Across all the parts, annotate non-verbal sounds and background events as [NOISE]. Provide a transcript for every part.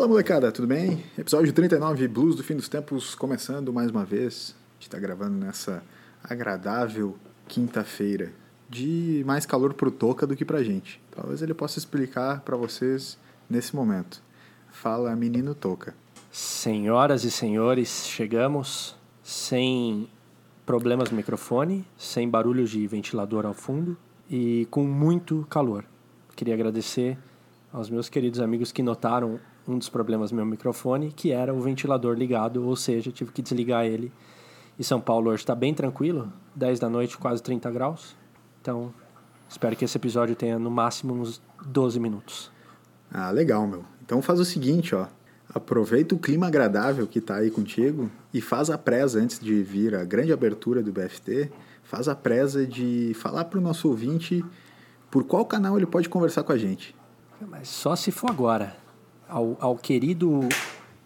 Fala molecada, tudo bem? Episódio 39, Blues do Fim dos Tempos, começando mais uma vez. A gente está gravando nessa agradável quinta-feira de mais calor pro Toca do que pra gente. Talvez ele possa explicar para vocês nesse momento. Fala, menino Toca. Senhoras e senhores, chegamos sem problemas no microfone, sem barulhos de ventilador ao fundo e com muito calor. Queria agradecer aos meus queridos amigos que notaram um dos problemas do meu microfone, que era o ventilador ligado, ou seja, tive que desligar ele. E São Paulo hoje está bem tranquilo, 10 da noite, quase 30 graus. Então, espero que esse episódio tenha no máximo uns 12 minutos. Ah, legal, meu. Então faz o seguinte, ó. Aproveita o clima agradável que tá aí contigo e faz a presa antes de vir a grande abertura do BFT. Faz a presa de falar para o nosso ouvinte por qual canal ele pode conversar com a gente. Mas só se for agora. Ao, ao querido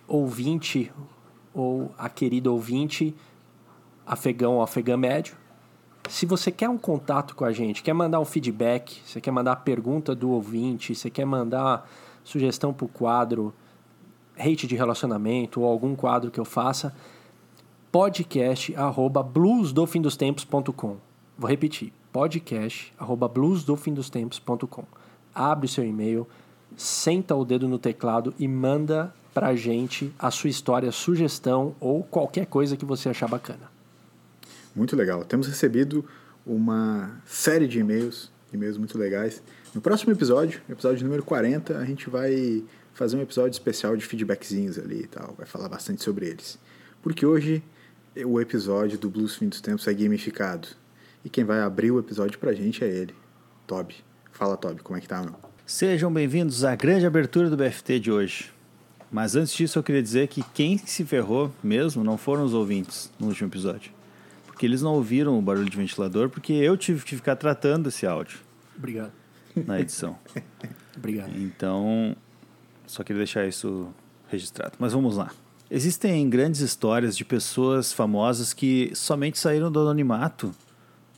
ouvinte ou a querida ouvinte afegão ou afegã médio, se você quer um contato com a gente, quer mandar um feedback, você quer mandar a pergunta do ouvinte, você quer mandar sugestão para o quadro hate de relacionamento ou algum quadro que eu faça, podcast arroba bluesdofindostempos.com. Vou repetir, podcast arroba bluesdofindostempos.com. Abre o seu e-mail, senta o dedo no teclado e manda pra gente a sua história, sugestão ou qualquer coisa que você achar bacana. Muito legal. Temos recebido uma série de e-mails, e-mails muito legais. No próximo episódio, episódio número 40, a gente vai fazer um episódio especial de feedbackzinhos ali e tal, vai falar bastante sobre eles. Porque hoje o episódio do Blues Fim dos Tempos é gamificado. E quem vai abrir o episódio pra gente é ele, Toby. Fala, Toby, como é que tá, meu? Sejam bem-vindos à grande abertura do BFT de hoje. Mas antes disso, eu queria dizer que quem se ferrou mesmo não foram os ouvintes no último episódio. Porque eles não ouviram o barulho de ventilador, porque eu tive que ficar tratando esse áudio Obrigado. na edição. [LAUGHS] Obrigado. Então, só queria deixar isso registrado. Mas vamos lá. Existem grandes histórias de pessoas famosas que somente saíram do anonimato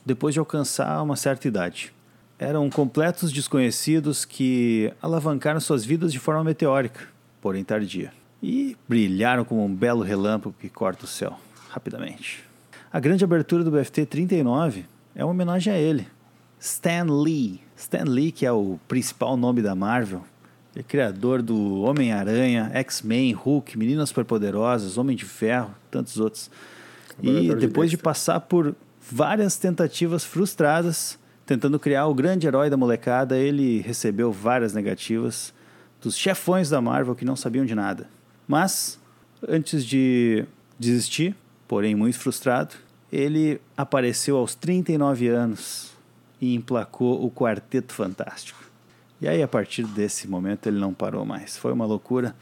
depois de alcançar uma certa idade. Eram completos desconhecidos que alavancaram suas vidas de forma meteórica, porém tardia, e brilharam como um belo relâmpago que corta o céu rapidamente. A grande abertura do BFT 39 é uma homenagem a ele, Stan Lee. Stan Lee, que é o principal nome da Marvel, é criador do Homem-Aranha, X-Men, Hulk, Meninas Superpoderosas, Homem de Ferro, tantos outros. E depois de passar por várias tentativas frustradas, tentando criar o grande herói da molecada, ele recebeu várias negativas dos chefões da Marvel que não sabiam de nada. Mas, antes de desistir, porém muito frustrado, ele apareceu aos 39 anos e emplacou o Quarteto Fantástico. E aí, a partir desse momento, ele não parou mais. Foi uma loucura.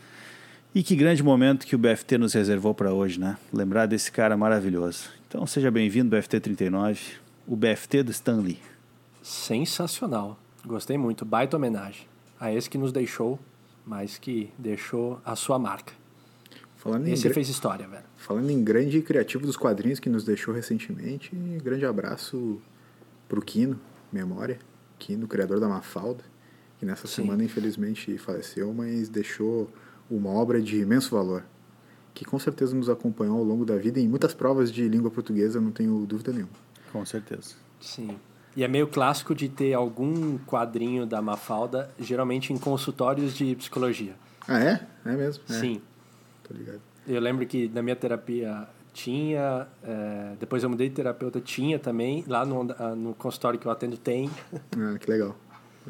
E que grande momento que o BFT nos reservou para hoje, né? Lembrar desse cara maravilhoso. Então, seja bem-vindo, BFT 39, o BFT do Stan Lee. Sensacional. Gostei muito. Baita homenagem a esse que nos deixou, mas que deixou a sua marca. Falando em, Esse fez história, velho. falando em grande criativo dos quadrinhos que nos deixou recentemente, grande abraço pro Kino, memória. Kino, criador da Mafalda, que nessa Sim. semana infelizmente faleceu, mas deixou uma obra de imenso valor. Que com certeza nos acompanhou ao longo da vida em muitas provas de língua portuguesa, não tenho dúvida nenhuma. Com certeza. Sim. E é meio clássico de ter algum quadrinho da Mafalda, geralmente em consultórios de psicologia. Ah, é? É mesmo? É, Sim. Tô ligado. Eu lembro que na minha terapia tinha, é, depois eu mudei de terapeuta, tinha também, lá no, no consultório que eu atendo tem. Ah, que legal.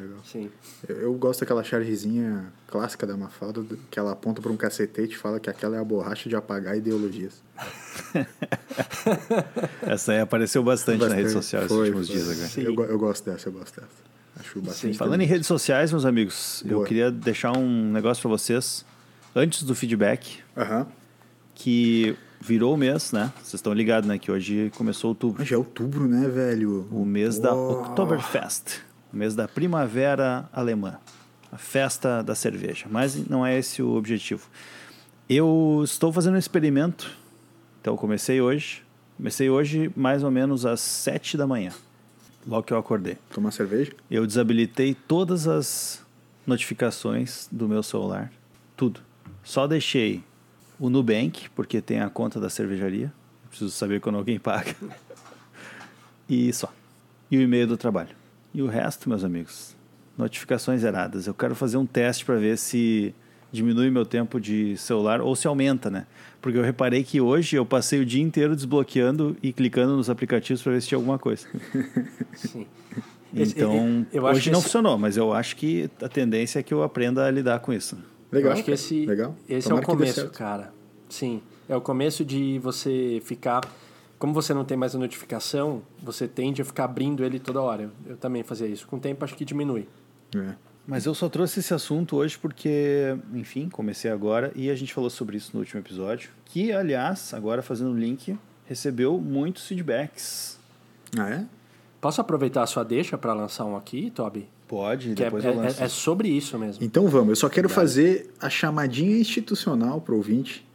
Legal. Sim. Eu, eu gosto daquela chargezinha clássica da Mafalda, que ela aponta para um cacetete e fala que aquela é a borracha de apagar ideologias. [LAUGHS] Essa aí apareceu bastante, na rede Bastante. social esses últimos foi. dias agora. Sim. Eu, eu gosto dessa, eu gosto dessa. Acho bastante. Falando em redes sociais, meus amigos, eu Boa. queria deixar um negócio para vocês antes do feedback, que virou o mês, né? Vocês estão ligados, né? Que hoje começou outubro. Mas já é outubro, né, velho? O mês da. Oktoberfest, mês da primavera alemã, a festa da cerveja. Mas não é esse o objetivo. Eu estou fazendo um experimento, então eu comecei hoje. Comecei hoje mais ou menos às 7 da manhã, logo que eu acordei. Tomar cerveja? Eu desabilitei todas as notificações do meu celular, tudo. Só deixei o Nubank, porque tem a conta da cervejaria. Preciso saber quando alguém paga. [LAUGHS] E só. E o e-mail do trabalho. E o resto, meus amigos, notificações zeradas. Eu quero fazer um teste para ver se diminui meu tempo de celular ou se aumenta, né? Porque eu reparei que hoje eu passei o dia inteiro desbloqueando e clicando nos aplicativos para ver se tinha alguma coisa. [LAUGHS] Sim. Então, eu acho hoje que não esse- funcionou, mas eu acho que a tendência é que eu aprenda a lidar com isso. Legal. Eu acho que esse, Legal. esse é o começo, cara. Sim. É o começo de você ficar. Como você não tem mais a notificação, você tende a ficar abrindo ele toda hora. Eu, também fazia isso. Com o tempo, acho que diminui. É. Mas eu só trouxe esse assunto hoje porque, enfim, comecei agora e a gente falou sobre isso no último episódio. Que, aliás, agora fazendo o link, recebeu muitos feedbacks. Ah, é? Posso aproveitar a sua deixa para lançar um aqui, Toby? Pode, Que é, depois é- eu lanço. é sobre isso mesmo. Então vamos, eu só quero fazer a chamadinha institucional pro ouvinte,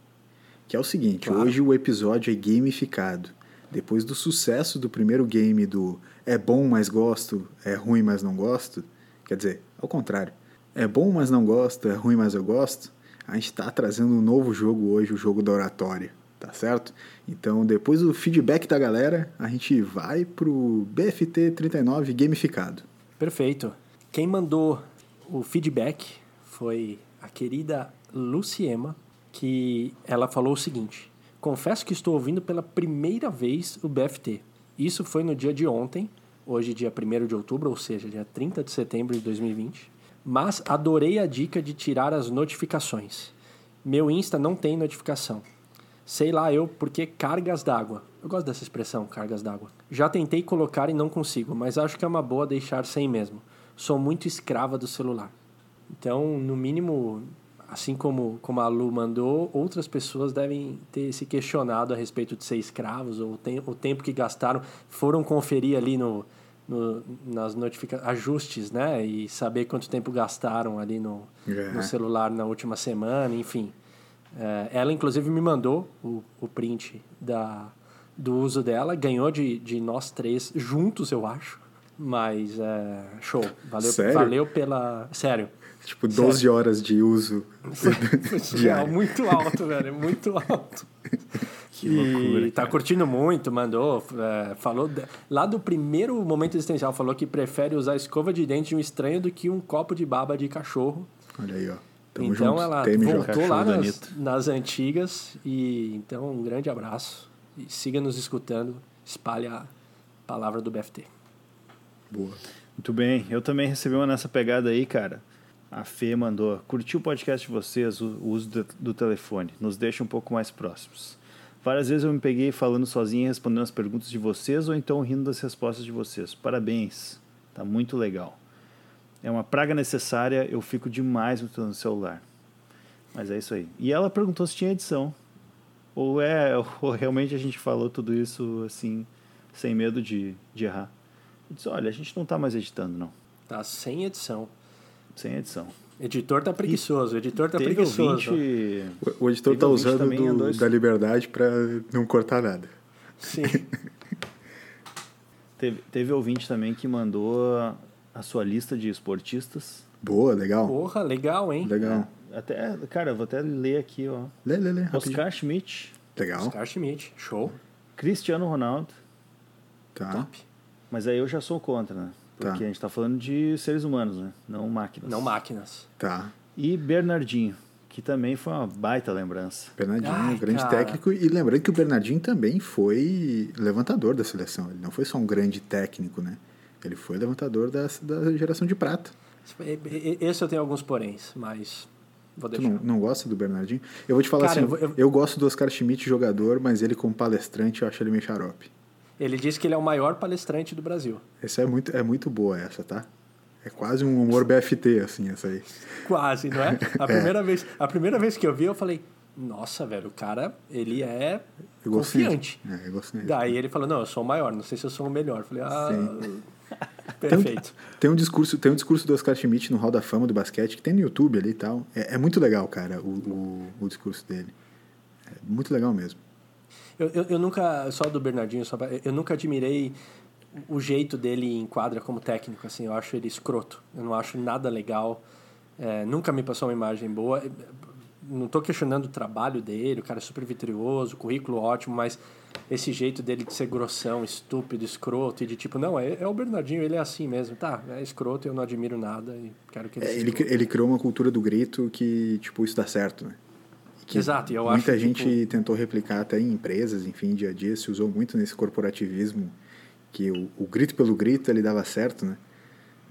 que é o seguinte, Claro. hoje o episódio é gamificado. Depois do sucesso do primeiro game do é bom, mas gosto, é ruim, mas não gosto, quer dizer, ao contrário, é bom, mas não gosto, é ruim, mas eu gosto, a gente está trazendo um novo jogo hoje, o jogo da oratória, tá certo? Então, depois do feedback da galera, a gente vai pro BFT 39 gamificado. Perfeito. Quem mandou o feedback foi a querida Luciema, que ela falou o seguinte: Confesso que estou ouvindo pela primeira vez o BFT. Isso foi no dia de ontem, hoje, dia 1 de outubro, ou seja, dia 30 de setembro de 2020. Mas adorei a dica de tirar as notificações. Meu Insta não tem notificação. Sei lá eu porque cargas d'água. Eu gosto dessa expressão, cargas d'água. Já tentei colocar e não consigo, mas acho que é uma boa deixar sem mesmo. Sou muito escrava do celular. Então, no mínimo, assim como, como a Lu mandou, outras pessoas devem ter se questionado a respeito de ser escravos ou o, tem, o tempo que gastaram. Foram conferir ali no, no, nas notificações, ajustes, né? E saber quanto tempo gastaram ali no, É. no celular na última semana, enfim. É, ela, inclusive, me mandou o, o print da, do uso dela. Ganhou de, de nós três juntos, eu acho. Mas, é, show. Valeu, Sério? valeu pela... Sério. Tipo, 12 horas de uso. [LAUGHS] [LAUGHS] Diário. muito alto, velho. Muito alto. [LAUGHS] Que e loucura, tá cara. curtindo muito, mandou. é, falou. de- lá do primeiro momento existencial, falou que prefere usar escova de dente de um estranho do que um copo de baba de cachorro. Olha aí, ó. Tamo então junto. ela TMJ. voltou Cachorro lá nas, nas antigas. E então um grande abraço. E siga nos escutando. Espalhe a palavra do BFT. Boa. Muito bem, eu também recebi uma nessa pegada aí, cara. A Fê mandou, curti o podcast de vocês, o uso do, do telefone, nos deixa um pouco mais próximos. Várias vezes eu me peguei falando sozinho e respondendo as perguntas de vocês ou então rindo das respostas de vocês. Parabéns, tá muito legal. É uma praga necessária, eu fico demais no celular. Mas é isso aí. E ela perguntou se tinha edição. Ou é, [LAUGHS] ou realmente a gente falou tudo isso assim, sem medo de, de errar. Eu disse, olha, a gente não tá mais editando, não. Tá sem edição. Sem edição. Editor tá preguiçoso. Editor tá Teve preguiçoso. ouvinte... O, o editor tá usando do- é dois- da liberdade pra não cortar nada. Sim. [LAUGHS] Teve, teve ouvinte também que mandou a sua lista de esportistas. Boa, legal. Porra, legal, hein? Legal. Até, cara, eu vou até ler aqui, ó. Lê, lê, lê. rapidinho. Oscar Schmidt, Legal. Oscar Schmidt. Show. Cristiano Ronaldo. Tá. Top. Mas aí eu já sou contra, né? Tá. Porque a gente tá falando de seres humanos, né? Não máquinas. Não máquinas. Tá. E Bernardinho, que também foi uma baita lembrança. Bernardinho, Ai, grande cara. técnico. E lembrando que o Bernardinho também foi levantador da seleção. Ele não foi só um grande técnico, né? Ele foi levantador da, da geração de prata. Esse eu tenho alguns poréns, mas vou Tu deixar. não, não gosta do Bernardinho? Eu vou te falar Cara, assim, eu eu, vou- eu- gosto do Oscar Schmidt jogador, mas ele como palestrante eu acho ele meio xarope. Ele disse que ele é o maior palestrante do Brasil. Essa é muito, é muito boa essa, tá? É quase um humor BFT, assim, essa aí. Quase, não é? A [LAUGHS] primeira, vez, a primeira vez que eu vi, eu falei, nossa, velho, o cara, ele é confiante. É. Daí ele falou, não, eu sou o maior, não sei se eu sou o melhor. Eu falei, ah, [LAUGHS] Tem perfeito. um, tem um discurso, tem um discurso do Oscar Schmidt no Hall da Fama do basquete que tem no YouTube ali e tal. É, é muito legal, cara, o, o, o discurso dele. É muito legal mesmo. Eu, eu, eu nunca, só do Bernardinho, só eu nunca admirei o jeito dele em quadra como técnico, assim, eu acho ele escroto. Eu não acho nada legal. É, nunca me passou uma imagem boa. não tô questionando o trabalho dele, o cara é super vitorioso, currículo ótimo, mas esse jeito dele de ser grossão, estúpido, escroto e de tipo, não, é, é o Bernardinho, ele é assim mesmo. Tá, é escroto, eu não admiro nada e quero que ele É, ele, ele criou uma cultura do grito que, tipo, isso dá certo, né? Que Exato, eu muita acho, gente tipo- tentou replicar até em empresas, enfim, dia a dia, se usou muito nesse corporativismo, que o, o grito pelo grito ele dava certo, né?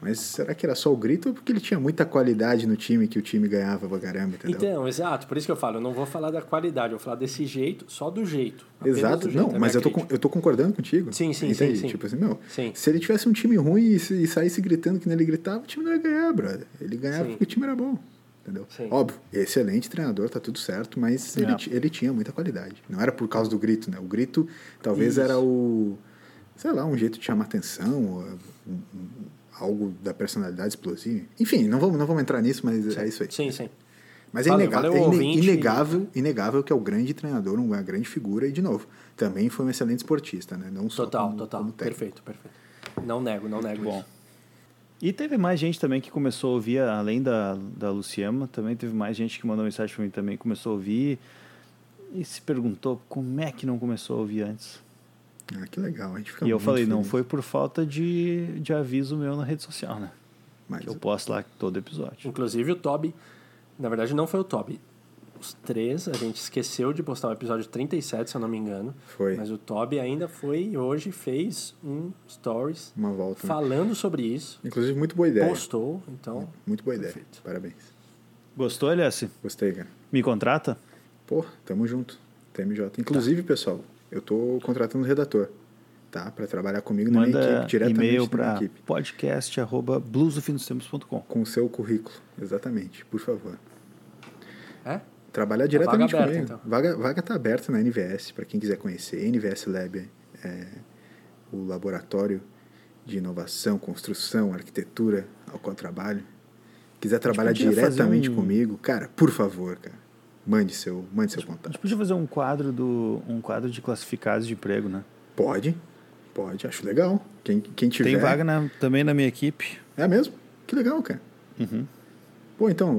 Mas será que era só o grito ou porque ele tinha muita qualidade no time que o time ganhava pra caramba, entendeu? Então, exato, por isso que eu falo, eu não vou falar da qualidade, eu vou falar desse jeito, só do jeito. Exato, do jeito, não, é mas eu tô, eu tô concordando contigo. Sim, sim, Entende? sim, sim. Tipo assim, meu, Sim. se ele tivesse um time ruim e, e saísse gritando que nem ele gritava, o time não ia ganhar, brother. Ele ganhava Sim. porque o time era bom. Entendeu? Sim. Óbvio, excelente treinador, tá tudo certo, mas ele, É. ti- ele tinha muita qualidade. Não era por causa do grito, né? O grito talvez Isso. era o. Sei lá, um jeito de chamar atenção, ou, um- um- algo da personalidade explosiva. Enfim, não vamos, não vamos entrar nisso, mas é isso aí. Sim, sim. Mas é, Valeu, inegável, valeu, é ine- ouvinte. inegável, inegável que é o grande treinador, uma grande figura, e de novo, também foi um excelente esportista, né? Não só Total, como, total. como. Perfeito, perfeito. Não nego, não nego Bom. isso. E teve mais gente também que começou a ouvir, além da, da Luciema, também teve mais gente que mandou mensagem para mim também, começou a ouvir e se perguntou como é que não começou a ouvir antes. Ah, que legal, a gente fica e eu falei, não feliz. foi por falta de, de aviso meu na rede social, né? Mas, Que eu posto lá todo episódio. Inclusive o Toby, na verdade não foi o Toby. Os três, a gente esqueceu de postar o episódio 37, se eu não me engano. Foi. Mas o Toby ainda foi e hoje fez um stories uma volta. né? falando sobre isso. Inclusive, muito boa ideia. Postou, então. Muito boa ideia. Perfeito. Parabéns. Gostou, Elias? Gostei, cara. Me contrata? Pô, tamo junto. TMJ. Inclusive, pessoal, eu tô contratando um redator, tá? Pra trabalhar comigo na minha Manda equipe, diretamente e-mail para equipe. podcast.blusofindostempos.com Com o seu currículo, exatamente, por favor. É? Trabalhar A diretamente vaga aberta, comigo. então. Vaga, vaga tá aberta na NVS, para quem quiser conhecer. NVS Lab é o laboratório de inovação, construção, arquitetura ao qual eu trabalho. Quiser trabalhar diretamente um- comigo, cara, por favor, cara, mande seu, mande seu A contato. gente podia fazer um quadro do um quadro de classificados de emprego, né? Pode, pode, acho legal. Quem, quem tiver. Tem vaga na- também na minha equipe. É mesmo? Que legal, cara. Uhum. Pô, então,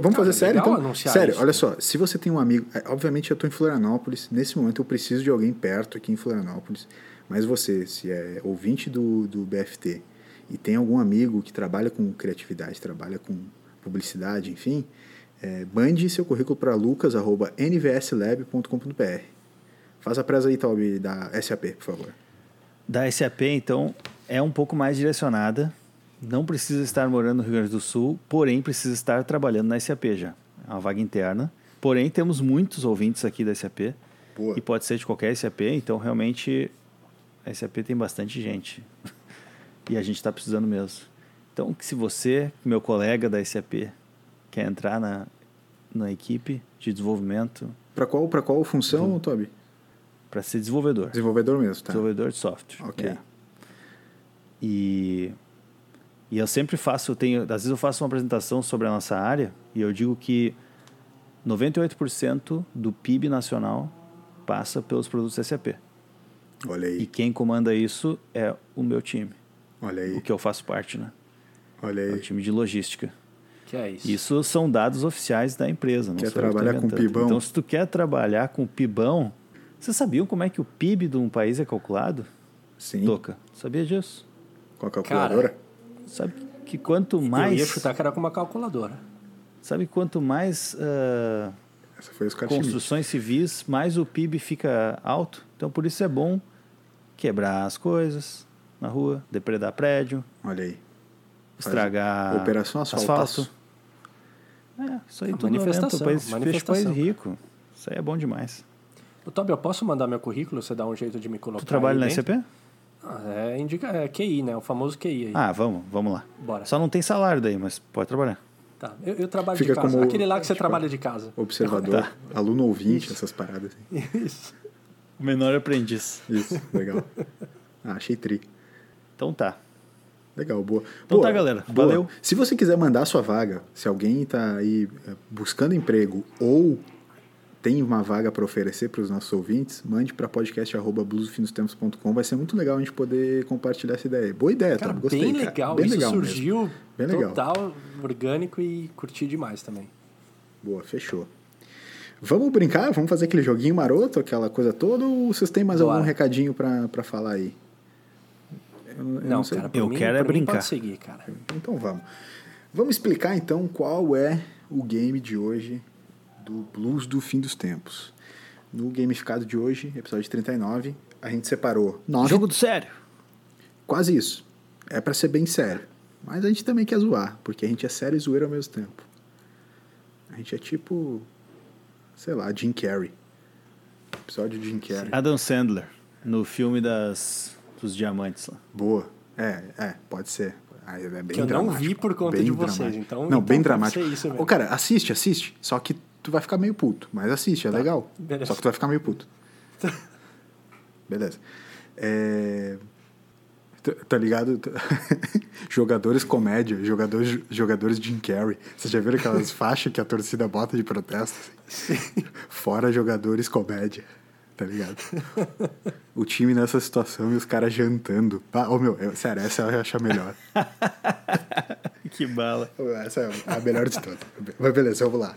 vamos fazer é sério, então? Sério, isso, olha né? só, se você tem um amigo, é, obviamente eu estou em Florianópolis, nesse momento eu preciso de alguém perto aqui em Florianópolis, mas você, se é ouvinte do, do BFT e tem algum amigo que trabalha com criatividade, trabalha com publicidade, enfim, é, mande seu currículo para lucas.nvslab.com.br. Faz a presa aí, Toby, da SAP, por favor. Da SAP, então, é um pouco mais direcionada. Não precisa estar morando no Rio Grande do Sul, porém precisa estar trabalhando na SAP já. É uma vaga interna. Porém, temos muitos ouvintes aqui da SAP. Boa. E pode ser de qualquer SAP, então realmente a SAP tem bastante gente. [LAUGHS] e a gente está precisando mesmo. Então, se você, meu colega da SAP, quer entrar na, na equipe de desenvolvimento Para qual, pra qual função, Uhum. Toby? para ser desenvolvedor. Desenvolvedor mesmo, tá? Desenvolvedor de software. Ok. é. E, e eu sempre faço, eu tenho, às vezes eu faço uma apresentação sobre a nossa área e eu digo que 98% do PIB nacional passa pelos produtos SAP. Olha E aí, quem comanda isso é o meu time, olha o aí, que eu faço parte, né? olha É o aí. time de logística. Que é isso. Isso são dados oficiais da empresa. Não Quer sou eu que tô trabalhar com. PIBão? Então, se tu quer trabalhar com PIBão, vocês sabiam como é que o PIB de um país é calculado? Sim, Toca, sabia disso? com a calculadora. Sabe que quanto Eu mais. ia chutar que era com uma calculadora. Sabe quanto mais Schmidt. construções civis, mais o PIB fica alto. Então por isso é bom quebrar as coisas na rua, depredar prédio, Olha aí. Faz estragar Operação asfaltaço. asfalto. É, isso aí A tudo aumenta o manifestação, país, o país manifestação. rico. Isso aí é bom demais. Ô, Tobi, eu posso mandar meu currículo? Você dá um jeito de me colocar Tu trabalha na dentro? SCP? É, indica, é QI, né? O famoso QI aí. Ah, vamos, vamos lá. Bora. Só não tem salário daí, mas pode trabalhar. Tá, eu, eu trabalho Fica de casa. como- Aquele lá que você tipo, trabalha de casa. Observador, Tá. aluno ouvinte, essas paradas. assim. Isso. O menor aprendiz. Isso, legal. Ah, achei tri. Então tá. Legal, boa. Então Boa, tá, galera. boa. Valeu. Se você quiser mandar a sua vaga, se alguém está aí eh, buscando emprego ou tem uma vaga para oferecer para os nossos ouvintes, mande para podcast.bluesfinostempos.com. Vai ser muito legal a gente poder compartilhar essa ideia. Boa ideia, Cara, tá? Gostei, bem cara. legal. Bem Isso legal mesmo. surgiu Bem legal. total, orgânico e curti demais também. Boa, fechou. Vamos brincar? Vamos fazer aquele joguinho maroto, aquela coisa toda? Ou vocês têm mais Bora. algum recadinho pra, pra falar aí? Eu, eu Não, sei. cara, Eu mim, quero é brincar. Pode seguir, cara. Então vamos. Vamos explicar então qual é o game de hoje do Blues do Fim dos Tempos. No gamificado de hoje, episódio 39, a gente separou nove. Jogo do sério. Quase isso. É pra ser bem sério. Mas a gente também quer zoar, porque a gente é sério e zoeiro ao mesmo tempo. A gente é tipo. Sei lá, Jim Carrey. Episódio de Jim Carrey. Adam Sandler, no filme das, dos diamantes lá. Boa. É, é, pode ser. Ah, é bem Que eu não dramático, vi por conta bem de vocês, dramático. então- Não, então bem dramático. isso. Ô, cara, assiste, assiste. Só que tu vai ficar meio puto. Mas assiste, é legal. beleza. Só que tu vai ficar meio puto. [LAUGHS] Beleza. É... Tá- Tá ligado? [LAUGHS] jogadores comédia, jogadores, jogadores Jim Carrey. Vocês já viram aquelas [LAUGHS] faixas que a torcida bota de protesto? Fora jogadores comédia. Tá ligado? O time nessa situação e os caras jantando. Ah, ô meu, eu- sério, essa eu acho a melhor. Que bala. Essa é a melhor de todas. Mas beleza, vamos lá.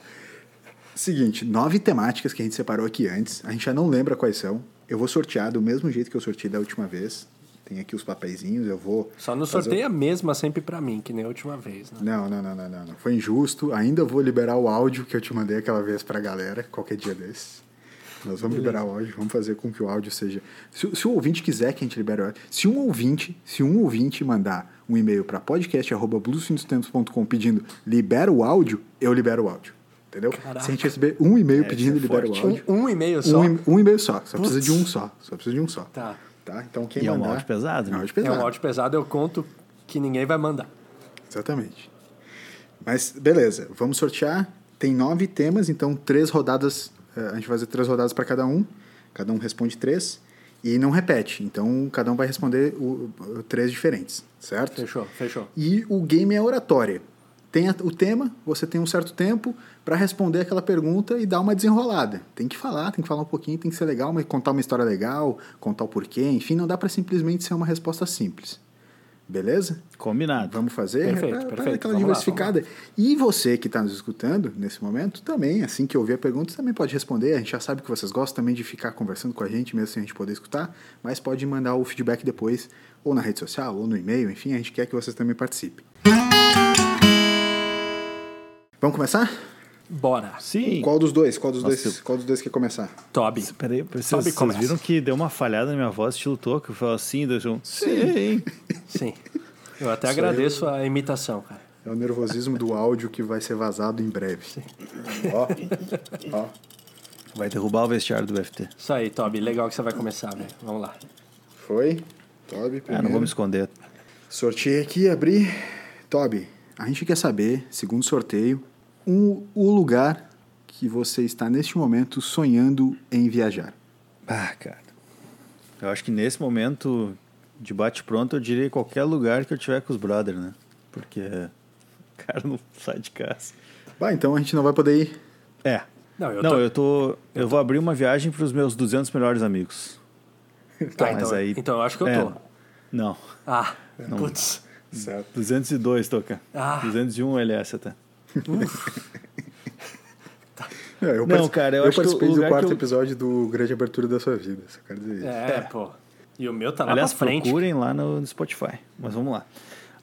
Seguinte, nove temáticas que a gente separou aqui antes. A gente já não lembra quais são. Eu vou sortear do mesmo jeito que eu sorteei da última vez. Tem aqui os papeizinhos, eu vou. Só não sorteia a mesma sempre pra mim, que nem a última vez, né? Não, não, não, não, não. Foi injusto. Ainda vou liberar o áudio que eu te mandei aquela vez pra galera, qualquer dia desses. Nós vamos liberar o áudio, vamos fazer com que o áudio seja. Se, se o ouvinte quiser que a gente libere o áudio. Se um ouvinte, se um ouvinte mandar um e-mail para podcast.bluesfindostempos.com pedindo libera o áudio, eu libero o áudio. Entendeu? Caraca. Se a gente receber um e-mail pedindo isso é libera forte. o áudio. Um, um e-mail só. Um, um e-mail só. Só precisa Putz. de um só. Só precisa de um só. Tá. Tá? Então quem E é um mandar. áudio pesado, É né? um áudio É pesado. um áudio pesado, eu conto que ninguém vai mandar. Exatamente. Mas beleza, vamos sortear. Tem nove temas, então três rodadas. eh, A gente vai fazer três rodadas para cada um. Cada um responde três. E não repete. Então cada um vai responder o, o- três diferentes, certo? Fechou, fechou. E o game é oratória. Tem o tema, você tem um certo tempo para responder aquela pergunta e dar uma desenrolada. Tem que falar, tem que falar um pouquinho, tem que ser legal, mas contar uma história legal, contar o porquê, enfim, não dá para simplesmente ser uma resposta simples. Beleza? Combinado. Vamos fazer Perfeito, pra- pra perfeito. aquela Vamos lá, diversificada. E você que está nos escutando nesse momento, também, assim que ouvir a pergunta, também pode responder. A gente já sabe que vocês gostam também de ficar conversando com a gente, mesmo sem a gente poder escutar, mas pode mandar o feedback depois, ou na rede social, ou no e-mail, enfim, a gente quer que vocês também participem. Vamos começar? Bora. Sim. Qual dos dois? Qual dos Nossa, dois? Qual dos dois quer começar? Toby. Peraí, vocês, e vocês viram que deu uma falhada na minha voz, estilo toco? Eu falo assim, dois, um. Sim. Sim. [LAUGHS] Eu até Sou agradeço a imitação, cara. É o nervosismo do áudio que vai ser vazado em breve. Ó, [LAUGHS] ó. Vai derrubar o vestiário do BFT. Isso aí, Toby. Legal que você vai começar, velho. Vamos lá. Foi? Toby, Ah, primeiro. não vou me esconder. Sorteio aqui, abri. Toby, a gente quer saber, segundo sorteio, um, o lugar que você está neste momento sonhando em viajar. Ah, cara. Eu acho que nesse momento de bate-pronto eu diria qualquer lugar que eu tiver com os brothers, né? Porque o cara não sai de casa. Bah, então a gente não vai poder ir. É. Não, eu não, tô- eu tô. Eu vou abrir uma viagem para os meus 200 melhores amigos. [LAUGHS] Tá, mas então, aí- então eu acho que eu É. tô. Não. Ah, putz. Certo. 202, Toca. Ah. 201 LS até. É, eu Não, cara, eu acho que o participei do quarto que eu- episódio do Grande Abertura da Sua Vida. Só quero dizer isso. É, pô. E o meu tá lá Aliás, frente. procurem lá no, no Spotify. Mas vamos lá.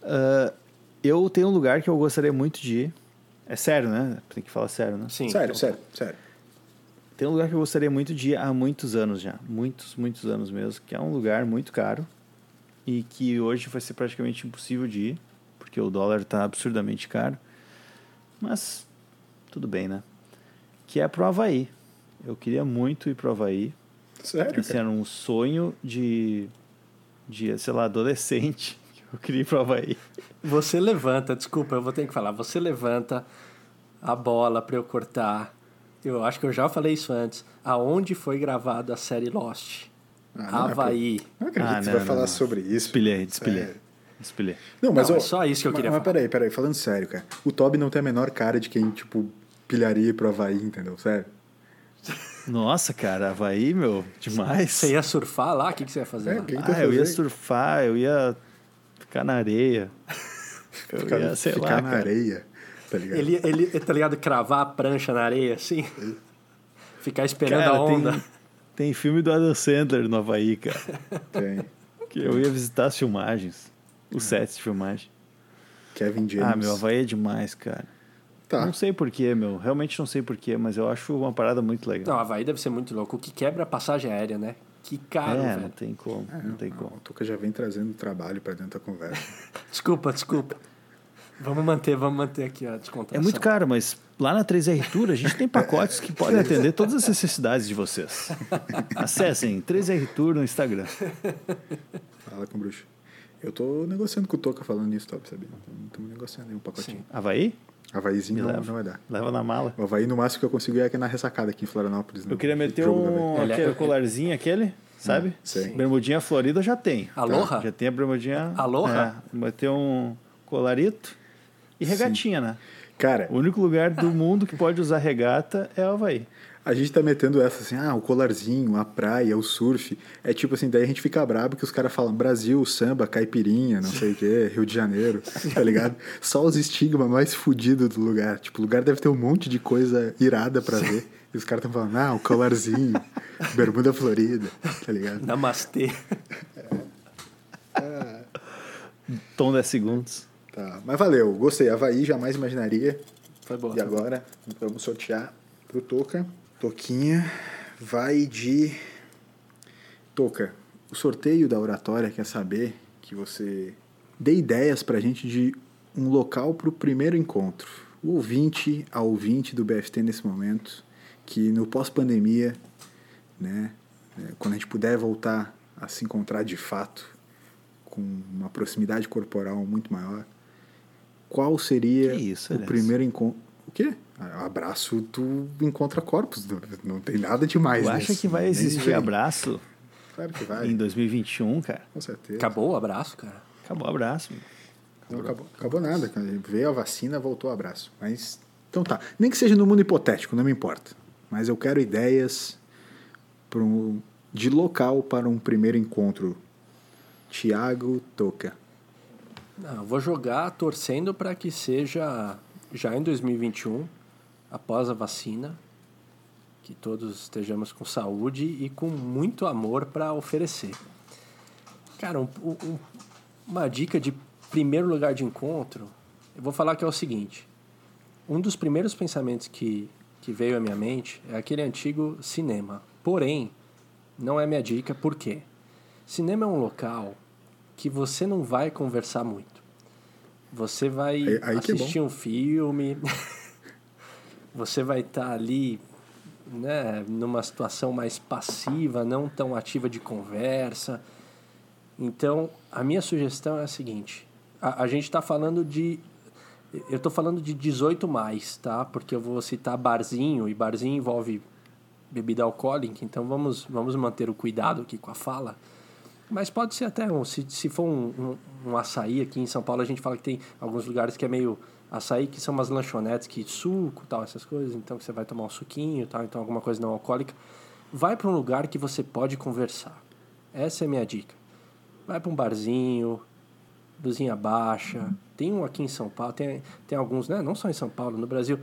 Ah, eu tenho um lugar que eu gostaria muito de ir. É sério, né? Tem que falar sério, né? Sim. sério, então- sério, sério. Tem um lugar que eu gostaria muito de ir há muitos anos já. Muitos, muitos anos mesmo. Que é um lugar muito caro. E que hoje vai ser praticamente impossível de ir. Porque o dólar está absurdamente caro. Mas, tudo bem, né? Que é pro Havaí. Eu queria muito ir pro Havaí. Sério, Esse cara. era um sonho de, de, sei lá, adolescente. [LAUGHS] Eu queria ir pro Havaí. Você levanta, desculpa, eu vou ter que falar. Você levanta a bola pra eu cortar. Eu acho que eu já falei isso antes. Aonde foi gravada a série Lost? Ah, não é Havaí. Não acredito Ah, que você não, vai não, falar não. sobre isso. Despilhei, despilhei. Sério. Despilhei. Não, mas Não, ó, é só isso que eu mas- queria Mas falar. peraí, peraí, falando sério, cara. O Toby não tem a menor cara de quem, tipo, pilharia pro Havaí, entendeu? Sério. Nossa, cara, Havaí, meu, demais. Você ia surfar lá? O que, que você ia fazer É, que Ah, eu ia surfar, eu ia ficar na areia. [LAUGHS] Eu Ficar, ia, sei ficar lá, na cara. areia, tá ligado? Ele, ele, tá ligado? Cravar a prancha na areia, assim? [LAUGHS] Ficar esperando Cara, a onda. Tem, tem filme do Adam Sandler no Havaí, cara. Tem. Que eu ia visitar as filmagens. Os sets de filmagem. Kevin James. Ah, meu, Havaí é demais, cara. Tá. Não sei porquê, meu. Realmente não sei porquê, mas eu acho uma parada muito legal. Não, Havaí deve ser muito louco. O que quebra é a passagem aérea, né? Que caro, é, não velho. tem como. não tem Ah, como. O Tuca já vem trazendo trabalho pra dentro da conversa. [LAUGHS] Desculpa, desculpa. Vamos manter, vamos manter aqui a descontração. É muito caro, mas lá na 3R Tour a gente tem pacotes que podem atender todas as necessidades de vocês. [LAUGHS] Acessem 3R Tour no Instagram. Fala com o bruxo. Eu tô negociando com o Toca falando nisso, top, sabia? Estamos negociando aí um pacotinho. Havaí? Havaizinho não, leva. não vai dar. Leva na mala. O Havaí, no máximo que eu consigo é aqui na ressacada, aqui em Florianópolis. Eu no queria meter um Havaí. Ele é- aquele colarzinho aquele, sabe? sei. Bermudinha Florida já tem. Aloha? Já tem a bermudinha. Aloha? É, meter um colarito e regatinha, né? Cara, O único lugar do mundo que pode usar regata é o Havaí. A gente tá metendo essa assim, ah, o colarzinho, a praia, o surf. É tipo assim, daí a gente fica brabo que os caras falam Brasil, samba, caipirinha, não sei o quê, Rio de Janeiro, [LAUGHS] tá ligado? Só os estigmas mais fudidos do lugar. Tipo, o lugar deve ter um monte de coisa irada pra ver. E os caras estão falando, ah, o colarzinho, bermuda florida, tá ligado? Namastê. [LAUGHS] Tom 10 segundos. Tá, mas valeu, gostei. Havaí jamais imaginaria. Foi boa. E agora, vamos sortear pro Toca. Toquinha vai de. Toca, o sorteio da oratória quer saber que você dê ideias pra gente de um local pro primeiro encontro. O ouvinte, a ouvinte do BFT nesse momento, que no pós-pandemia, né, é, quando a gente puder voltar a se encontrar de fato, com uma proximidade corporal muito maior, qual seria isso, o primeiro encontro? O quê? Abraço, tu encontra corpos, não, tem nada demais Tu nisso. acha que vai existir abraço Claro que vai, em 2021, cara? com certeza. Acabou o abraço, cara. Acabou o abraço. Não acabou, acabou nada. Veio a vacina, voltou o abraço. Mas, então tá. Nem que seja no mundo hipotético, não me importa. Mas eu quero ideias um- de local para um primeiro encontro. Tiago Toca. Não, eu vou jogar torcendo para que seja já em 2021, após a vacina, que todos estejamos com saúde e com muito amor para oferecer. Cara, um- um- uma dica de primeiro lugar de encontro, eu vou falar que é o seguinte. Um dos primeiros pensamentos que, que veio à minha mente é aquele antigo cinema. Porém, não é minha dica, por quê? Cinema é um local que você não vai conversar muito. Você vai Aí- aí que é assistir um filme, [LAUGHS] você vai estar ali né, numa situação mais passiva, não tão ativa de conversa. Então, a minha sugestão é a seguinte: a, a gente está falando de. Eu estou falando de 18 mais, tá? Porque eu vou citar barzinho, e barzinho envolve bebida alcoólica, então vamos, vamos manter o cuidado aqui com a fala. Mas pode ser até um, se, se for um, um, um açaí aqui em São Paulo, a gente fala que tem alguns lugares que é meio açaí, que são umas lanchonetes que suco, tal, essas coisas, então que você vai tomar um suquinho, tal, então alguma coisa não alcoólica. Vai para um lugar que você pode conversar. Essa é a minha dica. Vai para um barzinho, luzinha baixa. Tem um aqui em São Paulo, tem, tem alguns, né? Não só em São Paulo, no Brasil.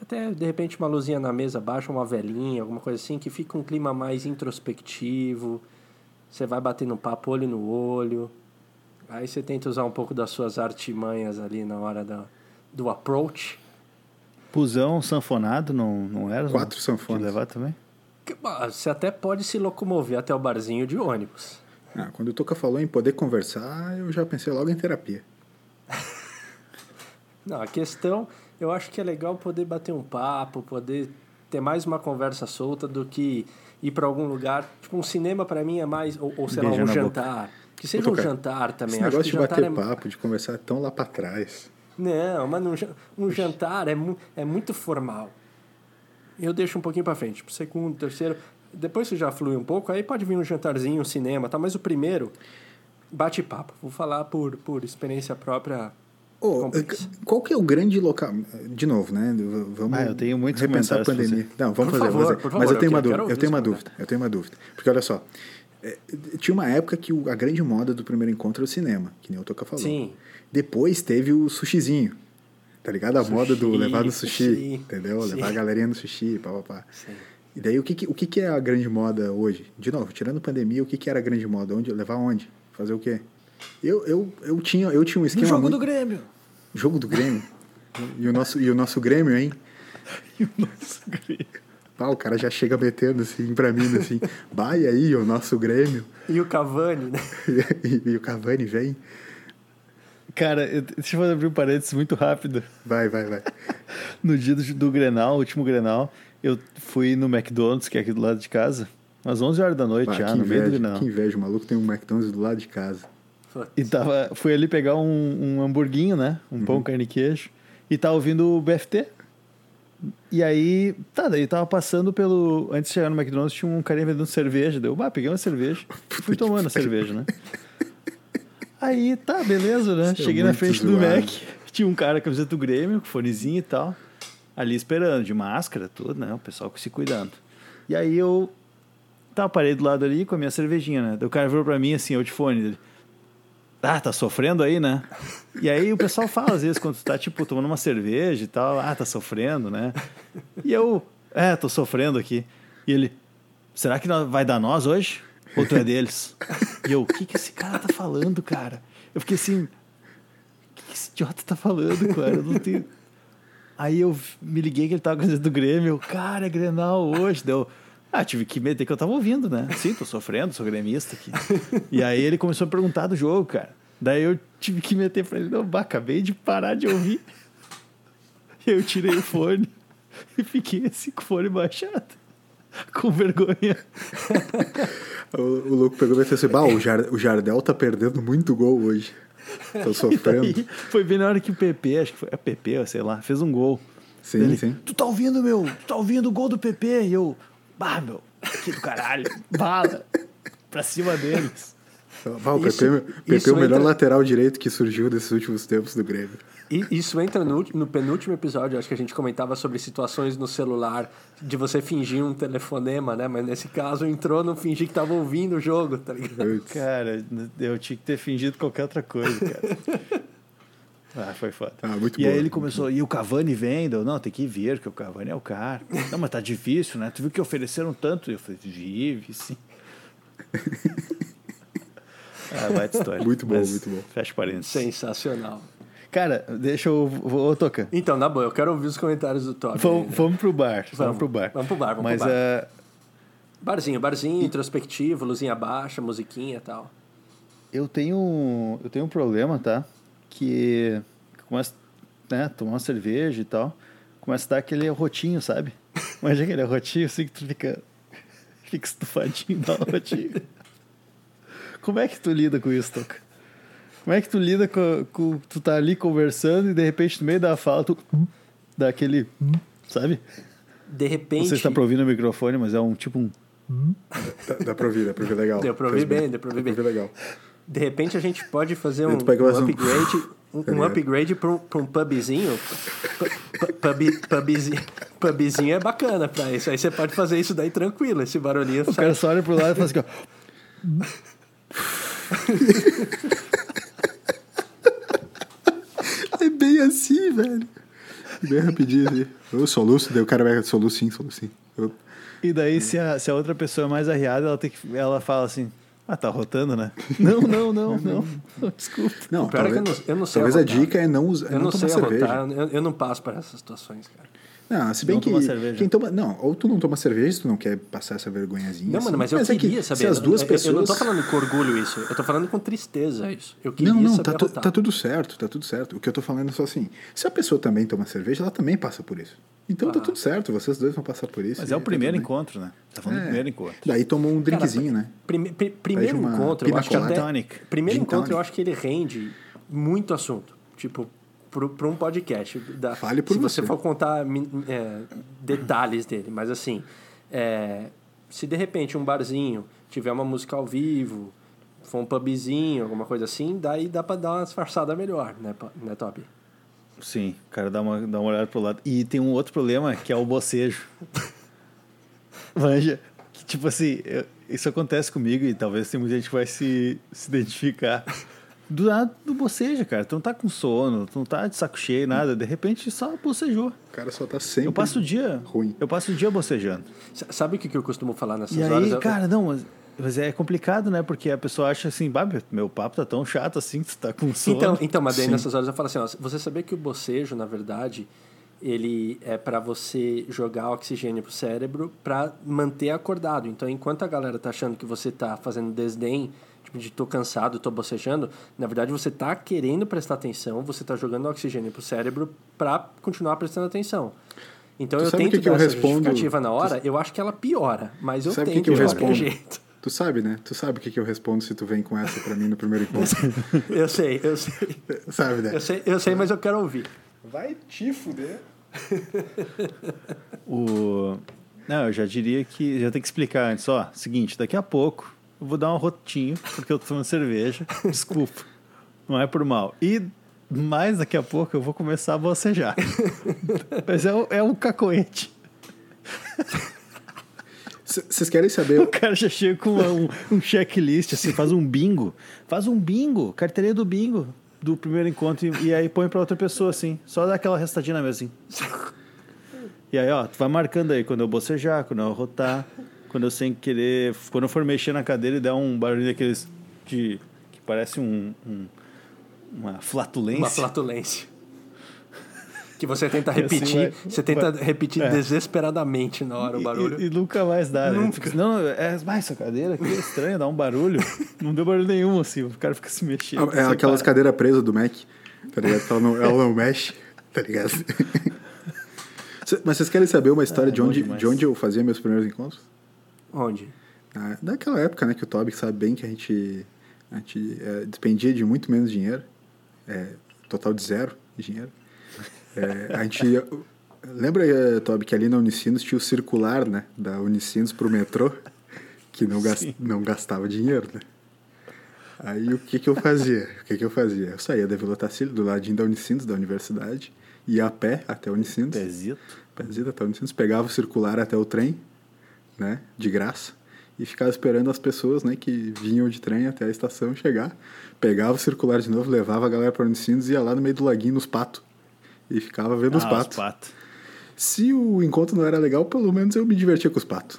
Até, de repente, uma luzinha na mesa baixa, uma velhinha, alguma coisa assim, que fica um clima mais introspectivo. Você vai batendo papo olho no olho. Aí você tenta usar um pouco das suas artimanhas ali na hora da, do approach. Pusão sanfonado, não, não era? Quatro De sanfonas. levar também? Que, Você até pode se locomover até o barzinho de ônibus. Ah, quando o Toca falou em poder conversar, eu já pensei logo em terapia. [LAUGHS] Não, a questão, eu acho que é legal poder bater um papo, poder ter mais uma conversa solta do que ir para algum lugar. Tipo, um cinema para mim é mais, ou, ou sei lá, um jantar. Que seja Ô, um jantar também. Esse acho negócio que de jantar bater é... papo, de conversar é tão lá pra trás. Não, mas um, jan- um jantar é, mu é muito formal. Eu deixo um pouquinho para frente, pro segundo, terceiro. Depois que já flui um pouco, aí pode vir um jantarzinho, um cinema, tá? Mas o primeiro, bate-papo. Vou falar por, por experiência própria. Complexo. qual que é o grande local? De novo, né? Vamos Ah, eu tenho muitos repensar a pandemia. Não, vamos Por fazer, favor, vamos fazer. por Mas eu tenho eu uma dúvida. Eu tenho uma dúvida. Eu tenho uma dúvida. Porque olha só, é, tinha uma época que o- a grande moda do primeiro encontro era o cinema, que nem o Toca falou. Sim. Depois teve o sushizinho. Tá ligado? A moda do Sushi, levar no [LAUGHS] sushi, sushi. entendeu? Sim. Levar a galerinha no sushi, pá, pá, pá. Sim. E daí o que, que- o que, que é a grande moda hoje? De novo, tirando pandemia, o que, que era a grande moda? Onde, levar onde? Fazer o quê? Eu, eu, eu, tinha, eu tinha um No esquema. jogo muito... do Grêmio. Jogo do Grêmio. e, o nosso, e o nosso Grêmio, hein? [LAUGHS] Nossa, Grêmio. Pá, o cara já chega metendo assim pra mim, assim, vai aí, o nosso Grêmio. E o Cavani, né? [LAUGHS] e, e o Cavani vem. Cara, eu- deixa eu abrir um parênteses muito rápido. Vai, vai, vai. [LAUGHS] No dia do, do Grenal, último Grenal, eu fui no McDonald's, que é aqui do lado de casa, às 11 horas da noite Pá, já, que, no meio do inveja, Grenal. que inveja, o maluco tem um McDonald's do lado de casa. E tava, fui ali pegar um, um hamburguinho, né? Um pão, carne e queijo. E tava ouvindo o BFT. E aí, tá, daí tava passando pelo. Antes de chegar no McDonald's, tinha um carinha vendendo cerveja. Deu, bah, peguei uma cerveja. [LAUGHS] Fui tomando a cerveja, né? [LAUGHS] Aí, tá, beleza, né? Isso é Cheguei na muito frente do zoado. Mac. [LAUGHS] Tinha um cara com a camiseta do Grêmio, com fonezinho e tal. Ali esperando, de máscara, tudo, né? O pessoal se cuidando. E aí eu Tá, parei do lado ali com a minha cervejinha, né? O cara virou pra mim assim, eu de fone dele. Ah, tá sofrendo aí, né? E aí o pessoal fala às vezes quando tu tá, tipo, tomando uma cerveja e tal, ah, tá sofrendo, né? E eu, é, tô sofrendo aqui. E ele, será que vai dar nós hoje? Ou tu é deles? E eu, o que que esse cara tá falando, cara? Eu fiquei assim, o que que esse idiota tá falando, cara? Eu não tenho... Aí eu me liguei que ele tava com a do Grêmio. Eu, cara, é Grenal hoje. Deu. Ah, tive que meter que eu tava ouvindo, né? Sim, tô sofrendo, sou gremista aqui. e aí ele começou a perguntar do jogo, cara. Daí eu tive que meter pra ele, não, bah, acabei de parar de ouvir. Eu tirei o fone [LAUGHS] e fiquei assim com o fone baixado. Com vergonha. O, o louco pegou e pensou assim: bah, o, Jar- o Jardel tá perdendo muito gol hoje. Tô [LAUGHS] E sofrendo. daí foi bem na hora que o PP, acho que foi a PP, sei lá, fez um gol. Sim, Ele, sim. Tu tá ouvindo, meu? Tu tá ouvindo o gol do PP? E eu, bah, meu, que do caralho, bala, pra cima deles. Bah, o PP, PP isso é o melhor entra- lateral direito que surgiu nesses últimos tempos do Grêmio. E isso entra no, no penúltimo episódio, acho que a gente comentava sobre situações no celular de você fingir um telefonema, né? Mas nesse caso entrou no fingir que tava ouvindo o jogo, tá ligado? Cara, eu tinha que ter fingido qualquer outra coisa, cara. [LAUGHS] Ah, foi foda. Ah, muito e boa, aí ele muito começou, e o Cavani vem? Deu, não, tem que vir, que o Cavani é o cara. Não, mas tá difícil, né? Tu viu que ofereceram tanto? Eu falei, vive, sim. [LAUGHS] ah, vai de história. Muito bom, Mas muito bom. Fecha parênteses. Sensacional. Cara, deixa eu... Vou tocar. Então, na boa, eu quero ouvir os comentários do Toby. Vamos, ainda. vamos pro bar. Vamos, Vamos. pro bar. Vamos pro bar, vamos Mas pro bar. ah, Barzinho, barzinho, introspectivo, luzinha baixa, musiquinha e tal. eu tenho eu tenho um problema, tá? Que começa, né, tomar uma cerveja e tal, começa a dar aquele rotinho, sabe? [LAUGHS] Imagina aquele rotinho assim que tu fica fica estufadinho dá um rotinho. [LAUGHS] Como é que tu lida com isso, Toca? Como é que tu lida com, com tu tá ali conversando e de repente no meio da fala tu dá aquele, sabe? De repente. Não sei se tá pra ouvir no microfone, mas é um tipo um Dá, dá pra ouvir, dá pra ouvir legal. Deu pra ouvir bem, deu pra ouvir bem. legal. De repente a gente pode fazer um, um upgrade, um, um ligado? upgrade pra um, pra um pubzinho. Pu- pu- Pub, pubzinho, pubzinho é bacana pra isso. Aí você pode fazer isso daí tranquilo, esse barulhinho. O sai- cara só olha pro lado e fala assim, ó. [LAUGHS] É bem assim, velho. Bem rapidinho assim. Eu soluço, daí o cara vai soluço sim, soluço sim. Eu- E daí, se a, se a outra pessoa é mais arriada, ela, tem que, ela fala assim: Ah, tá rotando, né? [LAUGHS] Não, não, não, não. não [LAUGHS] desculpa. Não, é talvez, eu não- eu não sei talvez a dica é não, usar, Eu não, não tomar sei cerveja. arrotar, eu, eu não passo por essas situações, cara. Não, se bem Não que tomar cerveja. quem toma, não, ou tu não toma cerveja, se tu não quer passar essa vergonhazinha. Não, assim. mano, mas eu é que queria saber. Se as duas eu, pessoas eu não tô falando com orgulho isso, eu tô falando com tristeza isso. Eu queria Não, não, saber tá, tu- arrotar. tá tudo certo, tá tudo certo. O que eu tô falando é só assim, se a pessoa também toma cerveja, ela também passa por isso. Então tá Ah. tudo certo, vocês dois vão passar por isso. Mas é o tá primeiro bem. encontro, né? Tá falando do É. primeiro encontro. Daí tomou um Cara, drinkzinho, né? Prime- pri- primeiro encontro, eu acho que até. Primeiro encontro, eu acho que ele rende muito assunto. Tipo, para um podcast. Da, Fale por se você você. for contar é, detalhes dele, mas assim, é, se de repente um barzinho tiver uma música ao vivo, for um pubzinho, alguma coisa assim, daí dá pra dar uma disfarçada melhor, né, né Top? Sim, o cara dá uma, dá uma olhada pro lado. E tem um outro problema que é o bocejo. [LAUGHS] Manja, que tipo assim, eu- isso acontece comigo e talvez tem muita gente que vai se, se identificar. Do nada tu boceja, cara. Tu não tá com sono, tu não tá de saco cheio, nada. De repente só bocejou. O cara só tá sempre. Eu passo o dia. ruim. Eu passo o dia bocejando. S- Sabe o que que eu costumo falar nessas E horas? aí, Eu- cara, não, mas, mas é complicado, né? Porque a pessoa acha assim, meu- papo tá tão chato assim, tu tá com sono. Então, então, mas daí Sim. nessas horas eu falo assim, ó, você sabia que o bocejo, na verdade, ele é para você jogar oxigênio pro cérebro para manter acordado. Então, enquanto a galera tá achando que você tá fazendo desdém, de tô cansado, tô bocejando, na verdade você tá querendo prestar atenção, você tá jogando oxigênio pro cérebro para continuar prestando atenção. Então Tu eu tento que que eu dar essa respondo? justificativa na hora, eu acho que ela piora, mas eu Sabe o tento que, que eu de qualquer respondo? jeito. Tu sabe, né? Tu sabe o que, que eu respondo se tu vem com essa pra mim no primeiro encontro. [LAUGHS] Eu sei, eu sei. [LAUGHS] sabe, né? Eu sei, eu sei, mas eu quero ouvir. Vai te fuder. [LAUGHS] O... Não, eu já diria que. Já tem que explicar antes. Ó, seguinte, daqui a pouco eu vou dar um rotinho, porque eu tô tomando cerveja. [LAUGHS] Desculpa. Não é por mal. E mais daqui a pouco eu vou começar a bocejar. [LAUGHS] Mas é, um- é um cacoete. Vocês querem saber? O cara já chega com uma- um, um checklist, assim, faz um bingo. Faz um bingo, carteirinha do bingo do primeiro encontro e, e aí põe pra outra pessoa, assim. Só dá aquela restadinha na mesa, assim. E aí, ó, tu vai marcando aí quando eu bocejar, quando eu arrotar, quando eu sem querer. Quando eu for mexer na cadeira e der um barulho daqueles de. que parece um. um- uma flatulência. Uma flatulência. Que você tenta [LAUGHS] assim repetir, vai- você tenta vai- repetir é. desesperadamente na hora o E- barulho. E, e nunca mais dá, né? Fica assim, Não, é, mas essa cadeira aqui é estranha, dá um barulho. [LAUGHS] Não deu barulho nenhum, assim. O cara fica se mexendo. É sem aquelas cadeiras presas do Mac, tá ligado? Ela não, ela não mexe, tá ligado? [LAUGHS] Mas vocês querem saber uma história Ah, de, onde, demais. de onde eu fazia meus primeiros encontros? Onde? Ah, Daquela época, né, que o Toby sabe bem que a gente, a gente é, despendia de muito menos dinheiro, é, total de zero de dinheiro. É, a gente ia- lembra, eh, Toby, que ali na Unicinos tinha o circular, né, da Unicinos pro metrô, que não, gas, Sim. não gastava dinheiro, né? Aí o que que eu fazia? O que que eu fazia? Eu saía da Vila Tacílio, do ladinho da Unicinos, da universidade, ia a pé até a Unicinos. Pezito. Pezito até o Unicinos, pegava o circular até o trem, né, de graça, e ficava esperando as pessoas, né, que vinham de trem até a estação chegar, pegava o circular de novo, levava a galera para o Unicinos e ia lá no meio do laguinho nos patos, e ficava vendo os Ah, patos. patos. Se o encontro não era legal, pelo menos eu me divertia com os patos.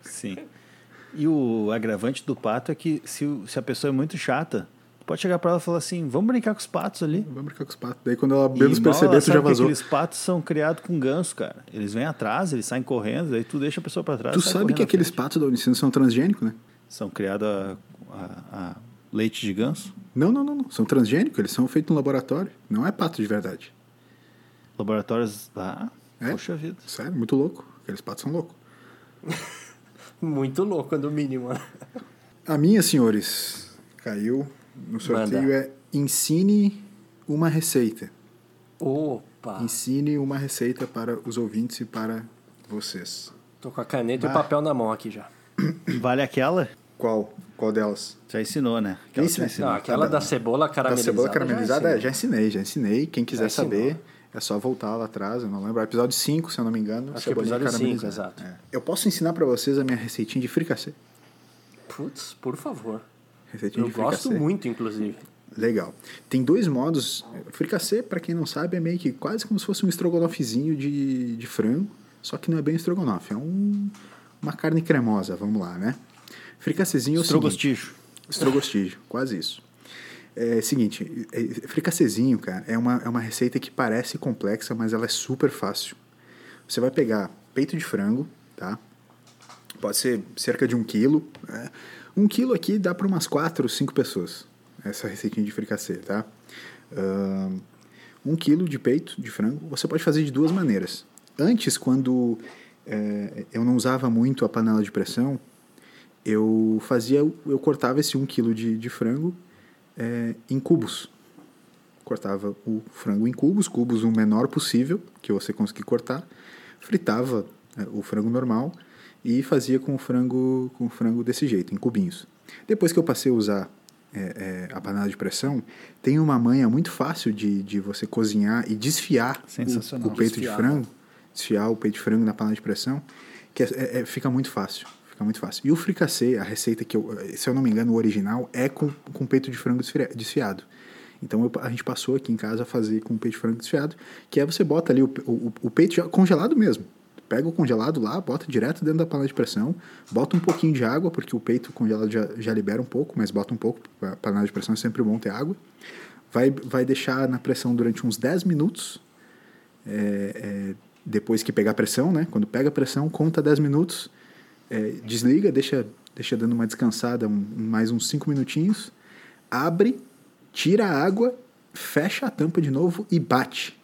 Sim. E o agravante do pato é que se, se a pessoa é muito chata, pode chegar pra ela e falar assim, vamos brincar com os patos ali. Vamos brincar com os patos. Daí quando ela menos perceber, tu já vazou. Aqueles patos são criados com ganso, cara. Eles vêm atrás, eles saem correndo, aí tu deixa a pessoa pra trás. Tu sabe que aqueles patos da Unicinos são transgênicos, né? São criados a, a- a leite de ganso. Não, não, não, não. São transgênicos, eles são feitos no laboratório. Não é pato de verdade. Laboratórios lá. É? Poxa vida. Sério, muito louco. Aqueles patos são loucos. [LAUGHS] Muito louco, no mínimo. A minha, senhores, caiu no sorteio Manda. é ensine uma receita. Opa! Ensine uma receita para os ouvintes e para vocês. Tô com a caneta e Ah. o papel na mão aqui já. [COUGHS] Vale aquela? Qual? Qual delas? Já ensinou, né? Aquela já ensinou. Não, aquela Tá da cebola Da caramelizada. cebola caramelizada? já é, já ensinei, já ensinei. Quem quiser saber, é só voltar lá atrás. Eu não lembro. Episódio 5, se eu não me engano. Acho que é episódio cinco, caramelizada. exato. É. Eu posso ensinar para vocês a minha receitinha de fricassê. Putz, por favor. Receitinha Eu de gosto fricassê. muito, inclusive. Legal. Tem dois modos. Fricassê, para quem não sabe, é meio que quase como se fosse um estrogonofezinho de, de frango, só que não é bem estrogonofe, é um, uma carne cremosa, vamos lá, né? Fricassezinho é o seguinte, Estrogosticho. Estrogostígio, quase isso. É seguinte, é, fricassezinho, cara, é uma, é uma receita que parece complexa, mas ela é super fácil. Você vai pegar peito de frango, tá? Pode ser cerca de um quilo. né? Um quilo aqui dá para umas quatro, cinco pessoas. Essa receitinha de fricassê, tá? Um quilo de peito de frango, você pode fazer de duas maneiras. Antes, quando é, eu não usava muito a panela de pressão, eu fazia, eu cortava esse um quilo de, de frango é, em cubos. Cortava o frango em cubos, cubos o menor possível que você conseguir cortar, fritava é, o frango normal e fazia com o frango com o frango desse jeito, em cubinhos. Depois que eu passei a usar é, é, a panela de pressão, tem uma manha muito fácil de, de você cozinhar e desfiar o, Sensacional. o peito Desfiar, de frango, desfiar o peito de frango na panela de pressão, que é- é- é- fica muito fácil. Fica muito fácil. E o fricassê, a receita que eu, se eu não me engano, o original é com, com peito de frango desfiado. Então eu- a gente passou aqui em casa a fazer com peito de frango desfiado, que é você bota ali o, o, o peito já congelado mesmo. Pega o congelado lá, bota direto dentro da panela de pressão, bota um pouquinho de água, porque o peito congelado já, já libera um pouco, mas bota um pouco, a panela de pressão é sempre bom ter água. Vai, vai deixar na pressão durante uns 10 minutos, é, é, depois que pegar a pressão, né? Quando pega a pressão, conta 10 minutos, é, desliga, deixa, deixa dando uma descansada, um- mais uns 5 minutinhos, abre, tira a água, fecha a tampa de novo e bate.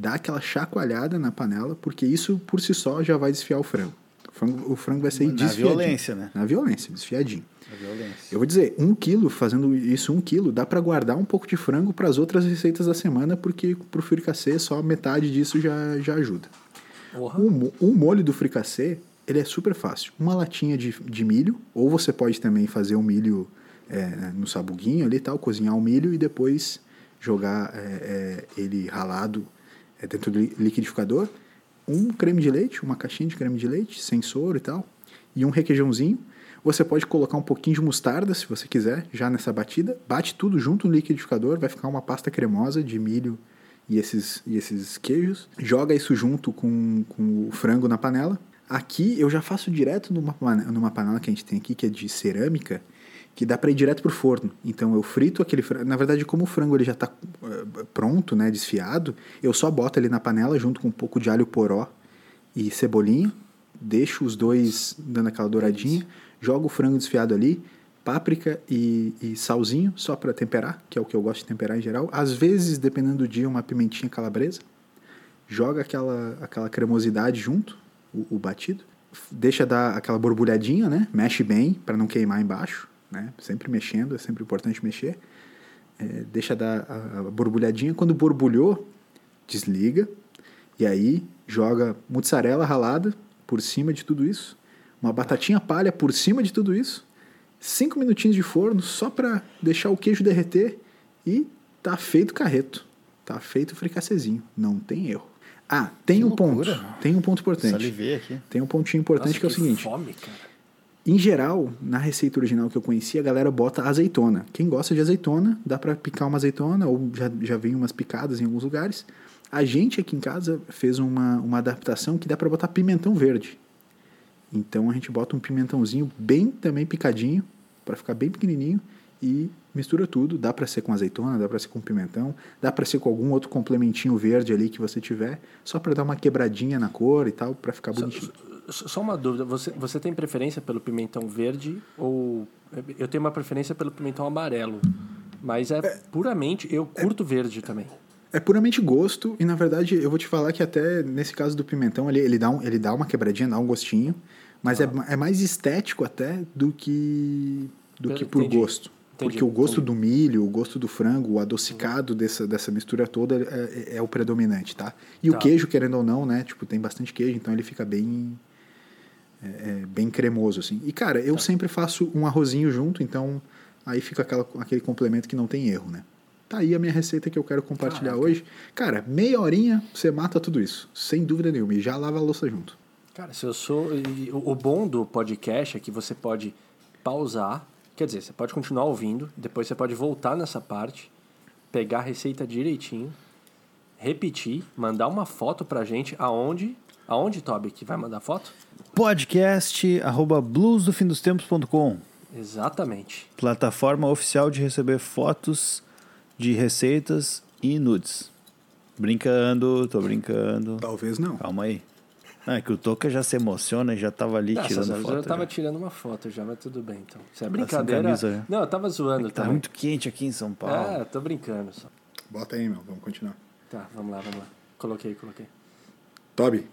Dá aquela chacoalhada na panela, porque isso por si só já vai desfiar o frango. O frango, o frango vai sair Na desfiadinho. violência, né? Na violência, desfiadinho. A violência. Eu vou dizer, um quilo, fazendo isso um quilo, dá para guardar um pouco de frango para as outras receitas da semana, porque pro fricassê só metade disso já, já ajuda. Porra. O, o molho do fricassê, ele é super fácil. Uma latinha de, de milho, ou você pode também fazer o milho é, no sabuguinho ali e tal, cozinhar o milho e depois jogar é, é, ele ralado é, dentro do li- liquidificador. Um creme de leite, uma caixinha de creme de leite, sem soro e tal, e um requeijãozinho. Você pode colocar um pouquinho de mostarda, se você quiser, já nessa batida. Bate tudo junto no liquidificador, vai ficar uma pasta cremosa de milho e esses, e esses queijos. Joga isso junto com, com o frango na panela. Aqui eu já faço direto numa, numa panela que a gente tem aqui, que é de cerâmica, que dá para ir direto pro forno. Então eu frito aquele frango. Na verdade, como o frango ele já está pronto, né, desfiado, eu só boto ele na panela junto com um pouco de alho poró e cebolinha, deixo os dois dando aquela douradinha, jogo o frango desfiado ali, páprica e, e salzinho só para temperar, que é o que eu gosto de temperar em geral. Às vezes, dependendo do dia, uma pimentinha calabresa. Joga aquela, aquela cremosidade junto, o, o batido. Deixa dar aquela borbulhadinha, né? Mexe bem para não queimar embaixo, né? Sempre mexendo, é sempre importante mexer. É, deixa dar a, a borbulhadinha. Quando borbulhou, desliga. E aí joga mussarela ralada por cima de tudo isso. Uma batatinha palha por cima de tudo isso. Cinco minutinhos de forno só para deixar o queijo derreter. E tá feito o carreto. Tá feito o fricassezinho. Não tem erro. Ah, tem Que um loucura. ponto. Tem um ponto importante. Salivei aqui. Tem um pontinho importante Nossa, que é o seguinte. fome, cara. Em geral, na receita original que eu conheci, a galera bota azeitona. Quem gosta de azeitona, dá pra picar uma azeitona, ou já, já vem umas picadas em alguns lugares. A gente aqui em casa fez uma, uma adaptação que dá pra botar pimentão verde. Então a gente bota um pimentãozinho bem também picadinho, pra ficar bem pequenininho, e mistura tudo. Dá pra ser com azeitona, dá pra ser com pimentão, dá pra ser com algum outro complementinho verde ali que você tiver, só pra dar uma quebradinha na cor e tal, pra ficar bonitinho. Só só uma dúvida, você, você tem preferência pelo pimentão verde ou... Eu tenho uma preferência pelo pimentão amarelo, mas é, puramente... Eu curto verde também. É puramente gosto, e na verdade eu vou te falar que até nesse caso do pimentão, ele, ele, dá, um, ele dá uma quebradinha, dá um gostinho, mas é, é mais estético até do que, do que por Entendi. gosto. Entendi, Porque o gosto do milho, o gosto do frango, o adocicado dessa, dessa mistura toda é, é- é o predominante, tá? E o Tá. queijo, querendo ou não, né? Tipo, tem bastante queijo, então ele fica bem é, é, bem cremoso, assim. E, cara, Tá. eu sempre faço um arrozinho junto, então aí fica aquela, aquele complemento que não tem erro, né? Tá aí a minha receita que eu quero compartilhar Caraca. hoje. Cara, meia horinha você mata tudo isso, sem dúvida nenhuma, e já lava a louça junto. Cara, se eu sou. O o bom do podcast é que você pode pausar. Quer dizer, você pode continuar ouvindo, depois você pode voltar nessa parte, pegar a receita direitinho, repetir, mandar uma foto pra gente aonde. Aonde, Toby, que vai mandar foto? Podcast arroba bluesdofindostempos.com Exatamente. Plataforma oficial de receber fotos de receitas e nudes. Brincando, tô brincando. Talvez não. Calma aí. Ah, é que o Toca já se emociona e já tava ali Nossa, tirando eu foto. já tava já. tirando uma foto já, mas tudo bem então. Se é sem brincadeira. camisa, já. Não, eu tava zoando Tá também. muito quente aqui em São Paulo. É, tô brincando só. Bota aí, meu, vamos continuar. Tá, vamos lá, vamos lá. Coloquei, coloquei. Toby,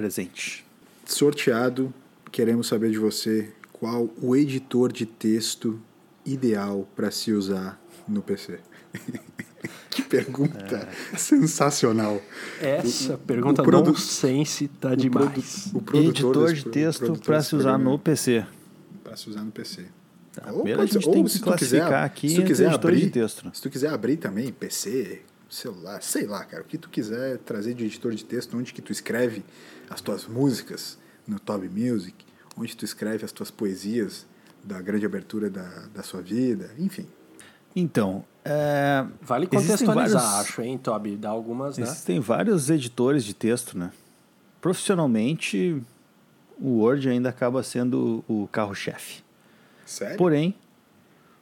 Presente. sorteado, queremos saber de você qual o editor de texto ideal para se usar no PC. [LAUGHS] que pergunta sensacional. Essa pergunta o produ- nonsense tá O demais. produ- o produtor Editor de texto para se usar no PC. Pra se usar no PC. Tá, Ou primeiro pode a gente ser- tem ou que classificar quiser- aqui se tu entre quiser abrir, de texto. Se tu quiser abrir também, PC, celular, sei lá, cara, o que tu quiser trazer de editor de texto, onde que tu escreve as tuas músicas, no Toby Music, onde tu escreve as tuas poesias da grande abertura da, da sua vida, enfim. Então, é, Vale contextualizar, vários- acho, hein, Toby? Dá algumas, né? existem vários editores de texto, né? Profissionalmente, o Word ainda acaba sendo o carro-chefe. Sério? Porém,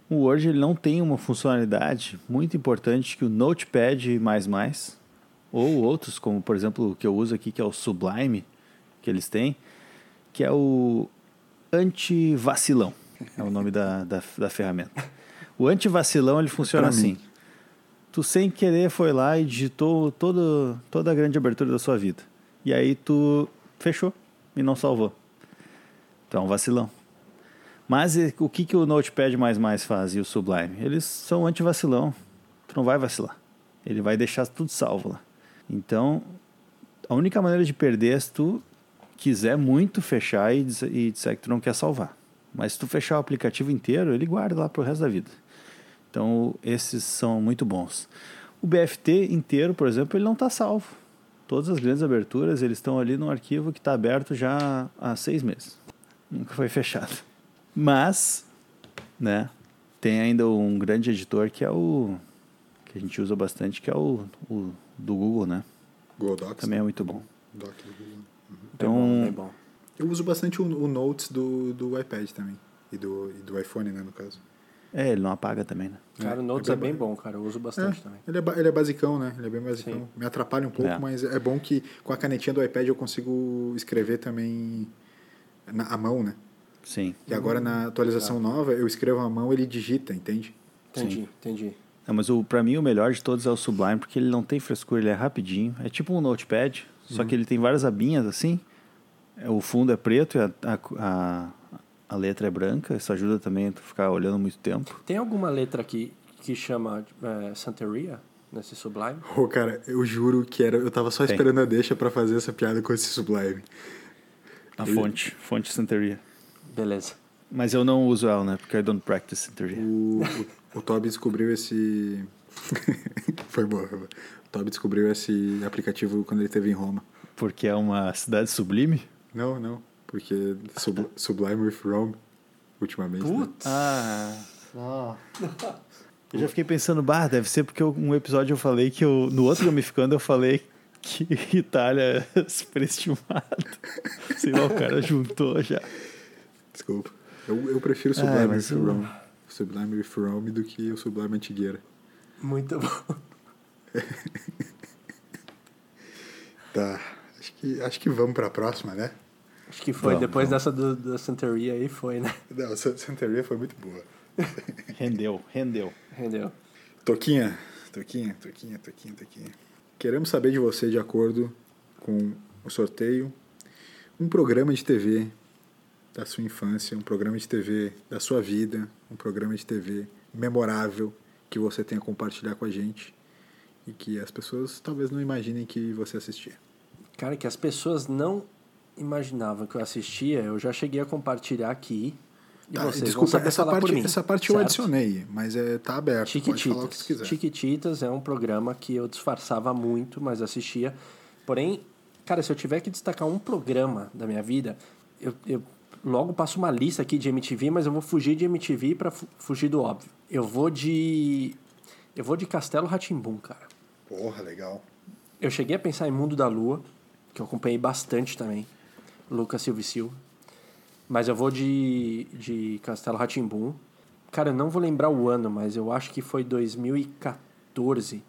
o Word ele não tem uma funcionalidade muito importante que o Notepad++, ou outros, como por exemplo o que eu uso aqui, que é o Sublime, que eles têm, que é o anti-vacilão, é o nome da, da, da ferramenta. O anti-vacilão ele funciona assim. Tu sem querer foi lá e digitou todo, toda a grande abertura da sua vida. E aí tu fechou e não salvou. Então é um vacilão. Mas e, o que, que o Notepad faz e o Sublime? Eles são anti-vacilão. Tu não vai vacilar. Ele vai deixar tudo salvo lá. Então, a única maneira de perder é se tu quiser muito fechar e, e disser que tu não quer salvar. Mas se tu fechar o aplicativo inteiro, ele guarda lá pro resto da vida. Então, esses são muito bons. O BFT inteiro, por exemplo, ele não está salvo. Todas as grandes aberturas, eles estão ali no arquivo que está aberto já há seis meses. Nunca foi [LAUGHS] fechado. Mas, né, tem ainda um grande editor que é o que a gente usa bastante, que é o, o do Google, né? Google Docs. Também é muito bom. Doc do Google. Então, Bem bom, bem bom. Eu uso bastante o, o Notes do, do iPad também. E do, e do iPhone, né, no caso. é, ele não apaga também, né? Cara, o É, Notes é é bem bom, cara. Eu uso bastante É, também. ele, é, ele é basicão, né? Ele é bem basicão. Sim. Me atrapalha um pouco, É. mas é bom que com a canetinha do iPad eu consigo escrever também na, à mão, né? Sim. E agora na atualização nova eu escrevo à mão, ele digita, entende? Entendi, entendi. É, mas o, pra mim o melhor de todos é o Sublime, porque ele não tem frescura, ele é rapidinho. É tipo um notepad, só que ele tem várias abinhas assim. É, O fundo é preto e a, a, a, a letra é branca. Isso ajuda também a tu ficar olhando muito tempo. Tem alguma letra aqui que chama é, Santeria nesse Sublime? Ô, cara, eu juro que era. Eu tava só Tem. esperando a deixa pra fazer essa piada com esse Sublime. A fonte, fonte Santeria. Beleza. Mas eu não uso ela, né? Porque I don't practice Santeria. O, o, Toby descobriu esse. [LAUGHS] foi boa, foi boa. O Toby descobriu esse aplicativo quando ele esteve em Roma. Porque é uma cidade sublime? Não, não. Porque Sub, Sublime with Rome, ultimamente. né? Putz. Ah. Eu já fiquei pensando, bah, deve ser porque eu- um episódio eu falei que eu. No outro Gamificando eu falei que [LAUGHS] Itália é superestimada. Sei lá, o cara juntou já. Desculpa. Eu, eu prefiro Ah, Sublime mas with eu- Rome. Sublime with Rome do que o Sublime Antigueira. Muito bom. [LAUGHS] Tá. Acho que, acho que vamos pra próxima, né? Acho que foi. Vamos, Depois vamos. dessa do, da Santeria aí, foi, né? Não, Sa- Santeria foi muito boa. Rendeu, rendeu. Rendeu. Toquinha, Toquinha, Toquinha, Toquinha, Toquinha. Queremos saber de você, de acordo com o sorteio, um programa de TV da sua infância, um programa de TV da sua vida, um programa de TV memorável que você tenha a compartilhar com a gente e que as pessoas talvez não imaginem que você assistia. Cara, que as pessoas não imaginavam que eu assistia, eu já cheguei a compartilhar aqui. E Tá, vocês vão desculpa, saber essa parte, mim, essa parte eu certo? adicionei, mas é, tá aberto. Chiquititas. Chiquititas é um programa que eu disfarçava muito, mas assistia. Porém, cara, se eu tiver que destacar um programa da minha vida, eu, eu logo passo uma lista aqui de MTV, mas eu vou fugir de MTV para fugir do óbvio. Eu vou de eu vou de Castelo Ratimbum, cara. Porra, legal. Eu cheguei a pensar em Mundo da Lua, que eu acompanhei bastante também. Lucas Silva e Silva. Mas eu vou de, de Castelo Ratimbum. Cara, eu não vou lembrar o ano, mas eu acho que foi 2014.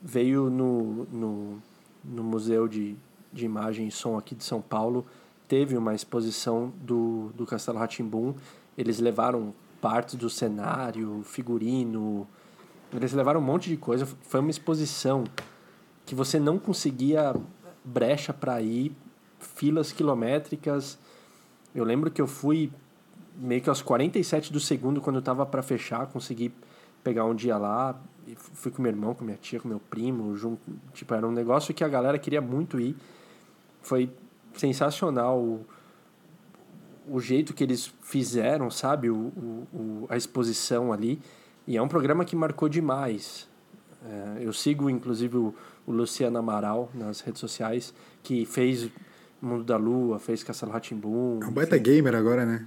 Veio no, no, no Museu de, de Imagem e Som aqui de São Paulo. Teve uma exposição do, do Castelo Ratimbum. Eles levaram partes do cenário, figurino. Eles levaram um monte de coisa. Foi uma exposição que você não conseguia brecha para ir, filas quilométricas. Eu lembro que eu fui meio que aos 47 do segundo, quando eu tava para fechar, consegui pegar um dia lá. Fui com meu irmão, com minha tia, com meu primo. Junto, tipo, era um negócio que a galera queria muito ir. Foi sensacional o, o jeito que eles fizeram, sabe? O, o, a exposição ali. E é um programa que marcou demais. É, eu sigo, inclusive, o, o Luciano Amaral nas redes sociais, que fez Mundo da Lua, fez Castelo Ratimbum. É um baita gamer agora, né?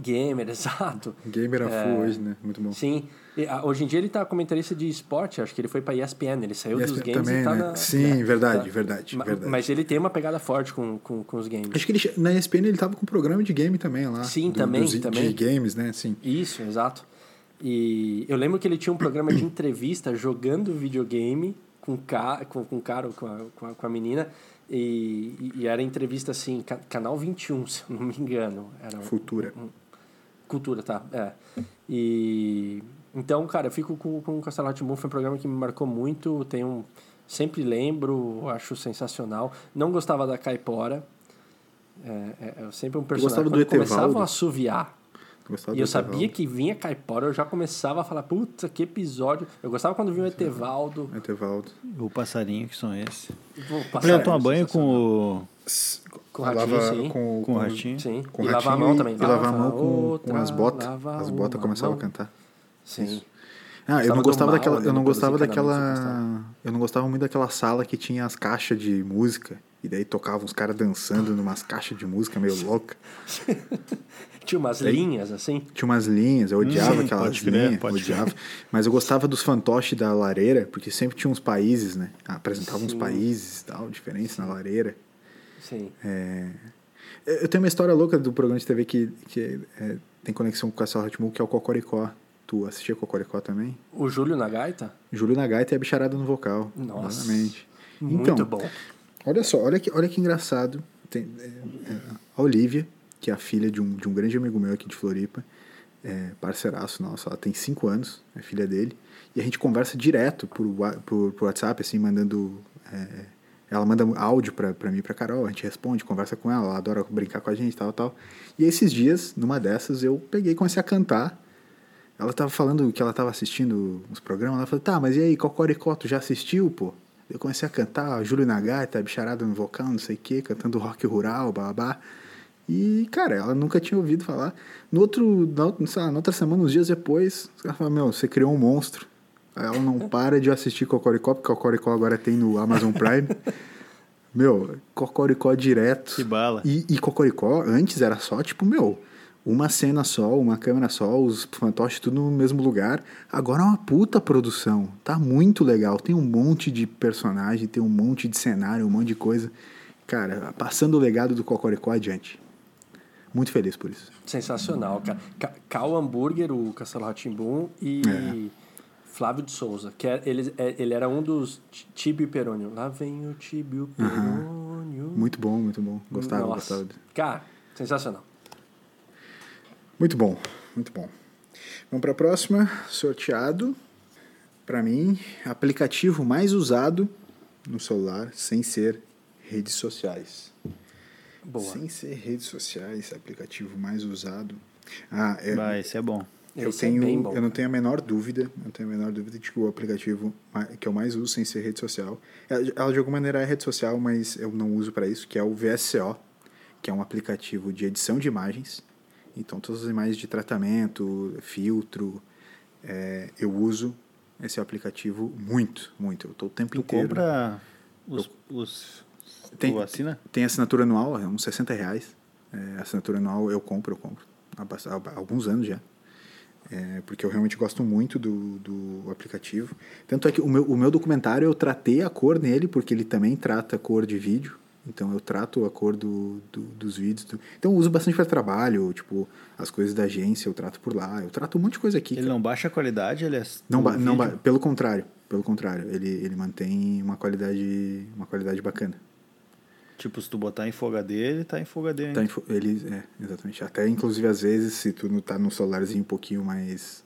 Gamer, [LAUGHS] exato. Gamer a full hoje, né? Muito bom. Sim. E, a, hoje em dia ele tá comentarista de esporte, acho que ele foi pra ESPN, ele saiu dos ESPN games também, e tá né? na... Sim, é, verdade, tá. verdade, Ma- verdade. Mas ele tem uma pegada forte com, com, com os games. Acho que ele, na ESPN ele tava com um programa de game também lá. Sim, também, dos- também. De games, né? Sim. Isso, exato. E eu lembro que ele tinha um programa de entrevista jogando videogame com, ca, com, com o cara, com a, com a, com a menina. E, e- era entrevista assim, ca- canal 21, [LAUGHS] se eu não me engano. Era um- Futura. Cultura, tá. É. E. Então, cara, eu fico com, com o Castelo Rá-Tim-Bum, foi um programa que me marcou muito. Tenho, sempre lembro, acho sensacional. Não gostava da Caipora. É, é, é sempre um personagem. gostava do Quando Etevaldo? a assoviar. Gostava E eu sabia Etevaldo. que vinha Caipora, eu já começava a falar, puta, que episódio. Eu gostava quando vinha o Etevaldo. Etevaldo. O passarinho que são esses. Vou passar Você já toma banho com o. Com o ratinho, Lava- sim. Com, Com o ratinho? Sim. Com e ratinho lavar a mão também. E lavar a mão com, com outra, as botas. As botas começavam a cantar. Sim. Ah, eu não gostava daquela. Eu não gostava daquela. Eu não gostava muito daquela sala que tinha as caixas de música. E daí tocavam os caras dançando numas caixas de música meio louca. [LAUGHS] Tinha umas linhas, assim. Tinha umas linhas, eu odiava Hum, aquelas pode crer, linhas, pode odiava. Mas eu gostava dos fantoches da lareira, porque sempre tinha uns países, né? Apresentavam uns Sim. países e tal, diferentes na lareira. Sim. É, Eu tenho uma história louca do programa de TV que, que é, tem conexão com o Castelo Rá-Tim-Bum, que é o Cocoricó. Tu assistia Cocoricó também? O Júlio na gaita? Júlio na gaita e a bicharada no vocal. Nossa. Exatamente. Muito então, bom. Olha só, olha que, olha que engraçado. Tem, é, é, a Olivia, que é a filha de um, de um grande amigo meu aqui de Floripa, é, parceiraço nosso, ela tem 5 anos, é filha dele, e a gente conversa direto por, por, por WhatsApp, assim, mandando. é, ela manda áudio pra, pra mim e pra Carol, a gente responde, conversa com ela, ela adora brincar com a gente, tal, tal. E esses dias, numa dessas, eu peguei e comecei a cantar. Ela tava falando que ela tava assistindo os programas, ela falou, tá, mas e aí, Cocoricó, tu já assistiu, pô? Eu comecei a cantar Júlio Nagata, bicharada no vocal, não sei o quê, cantando rock rural, babá. E, cara, ela nunca tinha ouvido falar. No outro, na, sei lá, na outra semana, uns dias depois, caras falaram, meu, você criou um monstro. Ela não para de assistir Cocoricó, porque Cocoricó agora tem no Amazon Prime. [LAUGHS] meu, Cocoricó direto. Que bala. E, e Cocoricó, antes era só, tipo, meu, uma cena só, uma câmera só, os fantoches tudo no mesmo lugar. Agora é uma puta produção. Tá muito legal. Tem um monte de personagem, tem um monte de cenário, um monte de coisa. Cara, passando o legado do Cocoricó adiante. Muito feliz por isso. Sensacional, cara. Ca- Cal Hambúrguer, o Castelo Ratimbum e É. Flávio de Souza, que é- ele, é- ele era um dos Ti- Tibio Perônio. Lá vem o Tibio Perônio. Muito bom, muito bom. Gostava, Nossa. gostava. de- Cara, sensacional. Muito bom, muito bom. Vamos para a próxima. Sorteado. Para mim, aplicativo mais usado no celular sem ser redes sociais. Boa. Sem ser redes sociais, aplicativo mais usado. Ah, é, Vai, esse é bom. Eu Esse é tenho, bem bom. eu não tenho a menor dúvida, não tenho a menor dúvida de que o aplicativo que eu mais uso sem ser rede social, ela, de alguma maneira é rede social, mas eu não uso para isso, que é o VSCO, que é um aplicativo de edição de imagens. Então todas as imagens de tratamento, filtro, é, eu uso esse aplicativo muito, muito. Eu tô o tempo Tu inteiro. compra os. os Tem- tu assina? Tem assinatura anual, é uns 60 reais. É, assinatura anual eu compro, eu compro. Há, há alguns anos já. É, porque eu realmente gosto muito do, do aplicativo. Tanto é que o meu, o meu documentário eu tratei a cor nele, porque ele também trata a cor de vídeo. Então eu trato a cor do, do- dos vídeos. do- Então eu uso bastante para trabalho, tipo, as coisas da agência eu trato por lá. Eu trato um monte de coisa aqui. Ele cara. não baixa a qualidade, ele é. Não, ba- não ba- pelo contrário, pelo contrário, ele, ele mantém uma qualidade, uma qualidade bacana. Tipo, se tu botar em Full HD, ele tá em Full HD. ainda. Tá, info- ele, é, exatamente. Até, inclusive, às vezes, se tu não tá num celularzinho um pouquinho mais...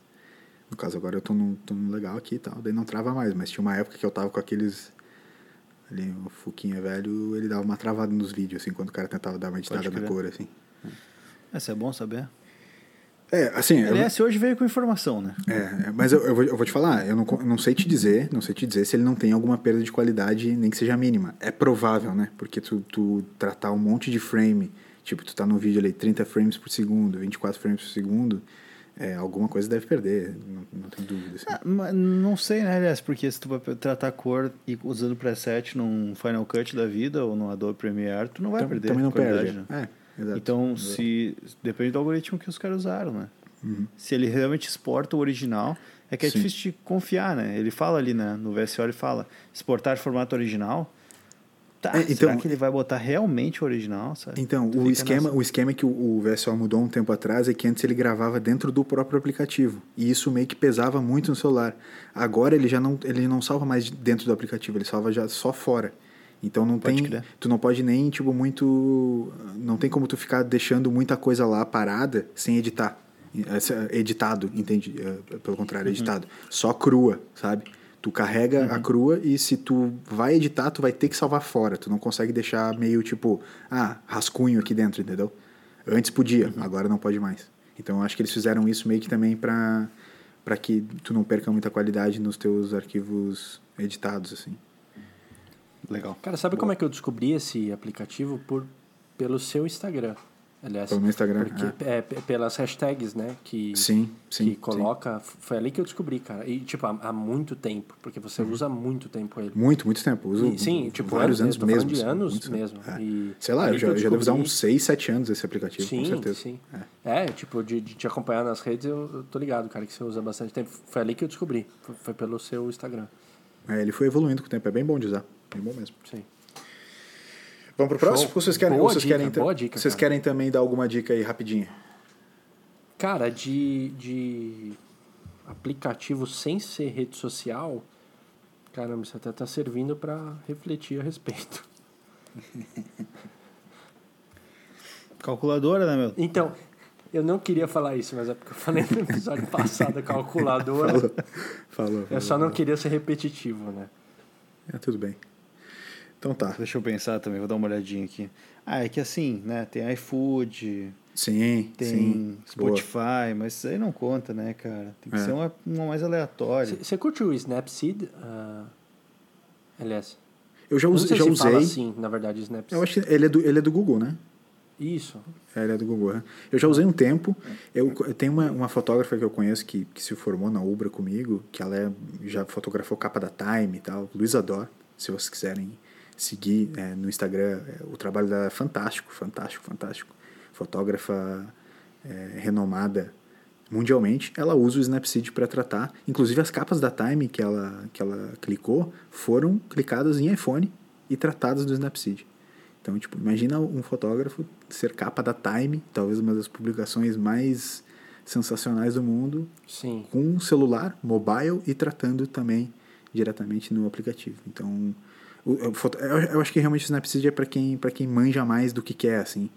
No caso, agora eu tô num, tô num legal aqui e tal, daí não trava mais. Mas tinha uma época que eu tava com aqueles... Ali, o Fuquinha velho, ele dava uma travada nos vídeos, assim, quando o cara tentava dar uma editada na cor, assim. Esse é bom saber. É, assim... eu- Aliás, hoje veio com informação, né? É, é, mas eu, eu, vou, eu vou te falar, eu não, eu não sei te dizer, não sei te dizer se ele não tem alguma perda de qualidade, nem que seja mínima. É provável, né? Porque tu, tu tratar um monte de frame, tipo, tu tá no vídeo ali 30 frames por segundo, 24 frames por segundo, É, alguma coisa deve perder, não, não tem dúvida. Assim. Ah, mas não sei, né, aliás, porque se tu vai tratar cor e usando preset num Final Cut da vida ou no Adobe Premiere, tu não vai Tam- perder também não perde. né? É, exato. Então, se depende do algoritmo que os caras usaram, né? Uhum. Se ele realmente exporta o original, é que é Sim. difícil de confiar, né? Ele fala ali né, no VSO, ele fala exportar formato original. Tá, É, então- será que ele vai botar realmente o original, sabe? Então, Tu o esquema, nessa. o esquema que o, o VSO mudou um tempo atrás é que antes ele gravava dentro do próprio aplicativo. E isso meio que pesava muito no celular. Agora ele já não, ele não salva mais dentro do aplicativo, ele salva já só fora. Então não Pode tem, tu não pode nem tipo muito, não tem como tu ficar deixando muita coisa lá parada sem editar. Editado, entende? É, Pelo Uhum. contrário, editado. Só crua, sabe? Tu carrega Uhum. a crua e se tu vai editar, tu vai ter que salvar fora. Tu não consegue deixar meio tipo, ah, rascunho aqui dentro, entendeu? Antes podia, Uhum. agora não pode mais. Então eu acho que eles fizeram isso meio que também pra, pra que tu não perca muita qualidade nos teus arquivos editados, assim. Legal. Cara, sabe como é que eu descobri esse aplicativo? Por, pelo seu Instagram. Aliás, Pelo meu Instagram, Porque, é, p- pelas hashtags, né? Que, Sim, sim, que sim. coloca. Foi ali que eu descobri, cara. E, tipo, há, há muito tempo. Porque você Uhum. usa muito tempo ele. Muito, muito tempo. Uso E, sim, tipo, vários anos, anos mesmo. de anos mesmo. É. E Sei lá, eu já, eu já devo usar uns 6, 7 anos esse aplicativo, Sim, com certeza. sim. É. É, tipo, de, de te acompanhar nas redes, eu, eu tô ligado, cara, que você usa bastante tempo. Foi ali que eu descobri. Foi, foi pelo seu Instagram. É, ele foi evoluindo com o tempo, é bem bom de usar. Bem bom mesmo. Sim. Vamos pro Show. próximo? Ou vocês querem, Boa ou vocês dica, querem, boa dica, vocês cara. querem também dar alguma dica aí rapidinho? Cara, de, de aplicativo sem ser rede social, caramba, isso até tá servindo para refletir a respeito. [LAUGHS] Calculadora, né, meu? Então, eu não queria falar isso, mas é porque eu falei no episódio passado, a calculadora. [LAUGHS] Falou. Falou. Eu falou. só não queria ser repetitivo, né? É, tudo bem. Então tá. Deixa eu pensar também, vou dar uma olhadinha aqui. Ah, é que assim, né? Tem iFood, Sim, tem sim. Spotify, mas isso aí não conta, né, cara? Tem que É. ser uma, uma mais aleatória. Você curte o Snapseed? Ah, aliás, Eu já, eu não usei- sei já se usei. fala assim, na verdade, Snapseed. Eu acho que ele é do, ele é do Google, né? Isso. É, ele é do Google. né? Eu já usei um tempo. Eu, eu tenho uma, uma fotógrafa que eu conheço que, que se formou na Ubra comigo, que ela é- já fotografou capa da Time e tal. Luísa Dor, se vocês quiserem seguir é, no Instagram. é, o trabalho dela é fantástico, fantástico, fantástico. Fotógrafa é, renomada mundialmente. Ela usa o Snapseed para tratar. Inclusive as capas da Time que ela, que ela clicou foram clicadas em iPhone e tratadas do Snapseed. Então, tipo, imagina um fotógrafo ser capa da Time, talvez uma das publicações mais sensacionais do mundo, Sim. com um celular, mobile e tratando também diretamente no aplicativo. Então, eu, eu acho que realmente o Snapseed é para quem, pra quem manja mais do que quer, assim.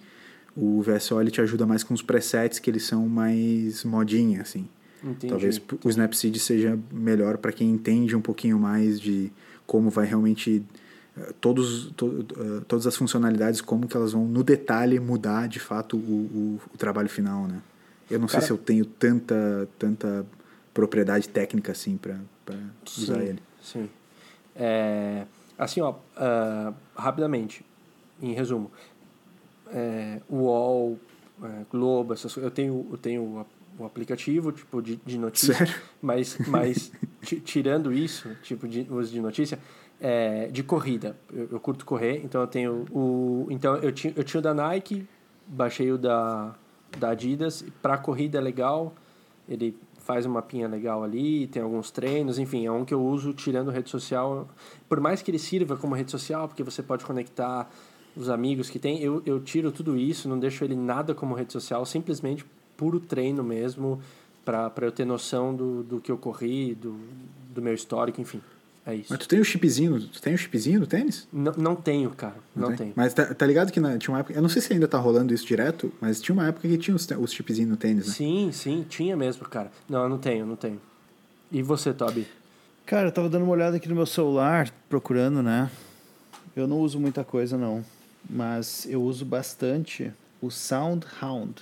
O VSO ele te ajuda mais com os presets que eles são mais modinha, assim. Entendi. Talvez o Snapseed seja melhor para quem entende um pouquinho mais de como vai realmente eh, todos to, eh, todas as funcionalidades como que elas vão no detalhe mudar de fato o, o, o trabalho final, né? Eu não Cara- sei se eu tenho tanta tanta propriedade técnica assim para usar ele. Sim. É, assim, ó, ah, rapidamente, em resumo, é, UOL, é, Globo, essas, eu tenho, eu tenho o, aplicativo tipo de, de notícia, Sério? mas, mas [LAUGHS] ti- tirando isso, tipo de uso de notícia, é, de corrida, eu, eu curto correr, então eu tenho o, então eu tinha, eu tinha o da Nike, baixei o da, da Adidas, para corrida é legal, ele faz uma mapinha legal ali, tem alguns treinos, enfim, é um que eu uso tirando rede social. Por mais que ele sirva como rede social, porque você pode conectar os amigos que tem, eu, eu tiro tudo isso, não deixo ele nada como rede social, simplesmente puro treino mesmo, para eu ter noção do, do que eu corri, do, do meu histórico, enfim. É isso. Mas tu tem o chipzinho, tu tem o chipzinho do tênis? Não, não tenho, cara. Não, tem? tenho. Mas tá, tá ligado que na, tinha uma época, eu não sei se ainda tá rolando isso direto, mas tinha uma época que tinha os, os chipzinhos no tênis, né? Sim, sim, tinha mesmo, cara. Não, eu não tenho, não tenho. E você, Toby? Cara, eu tava dando uma olhada aqui no meu celular, procurando, né? Eu não uso muita coisa, não. Mas eu uso bastante o SoundHound,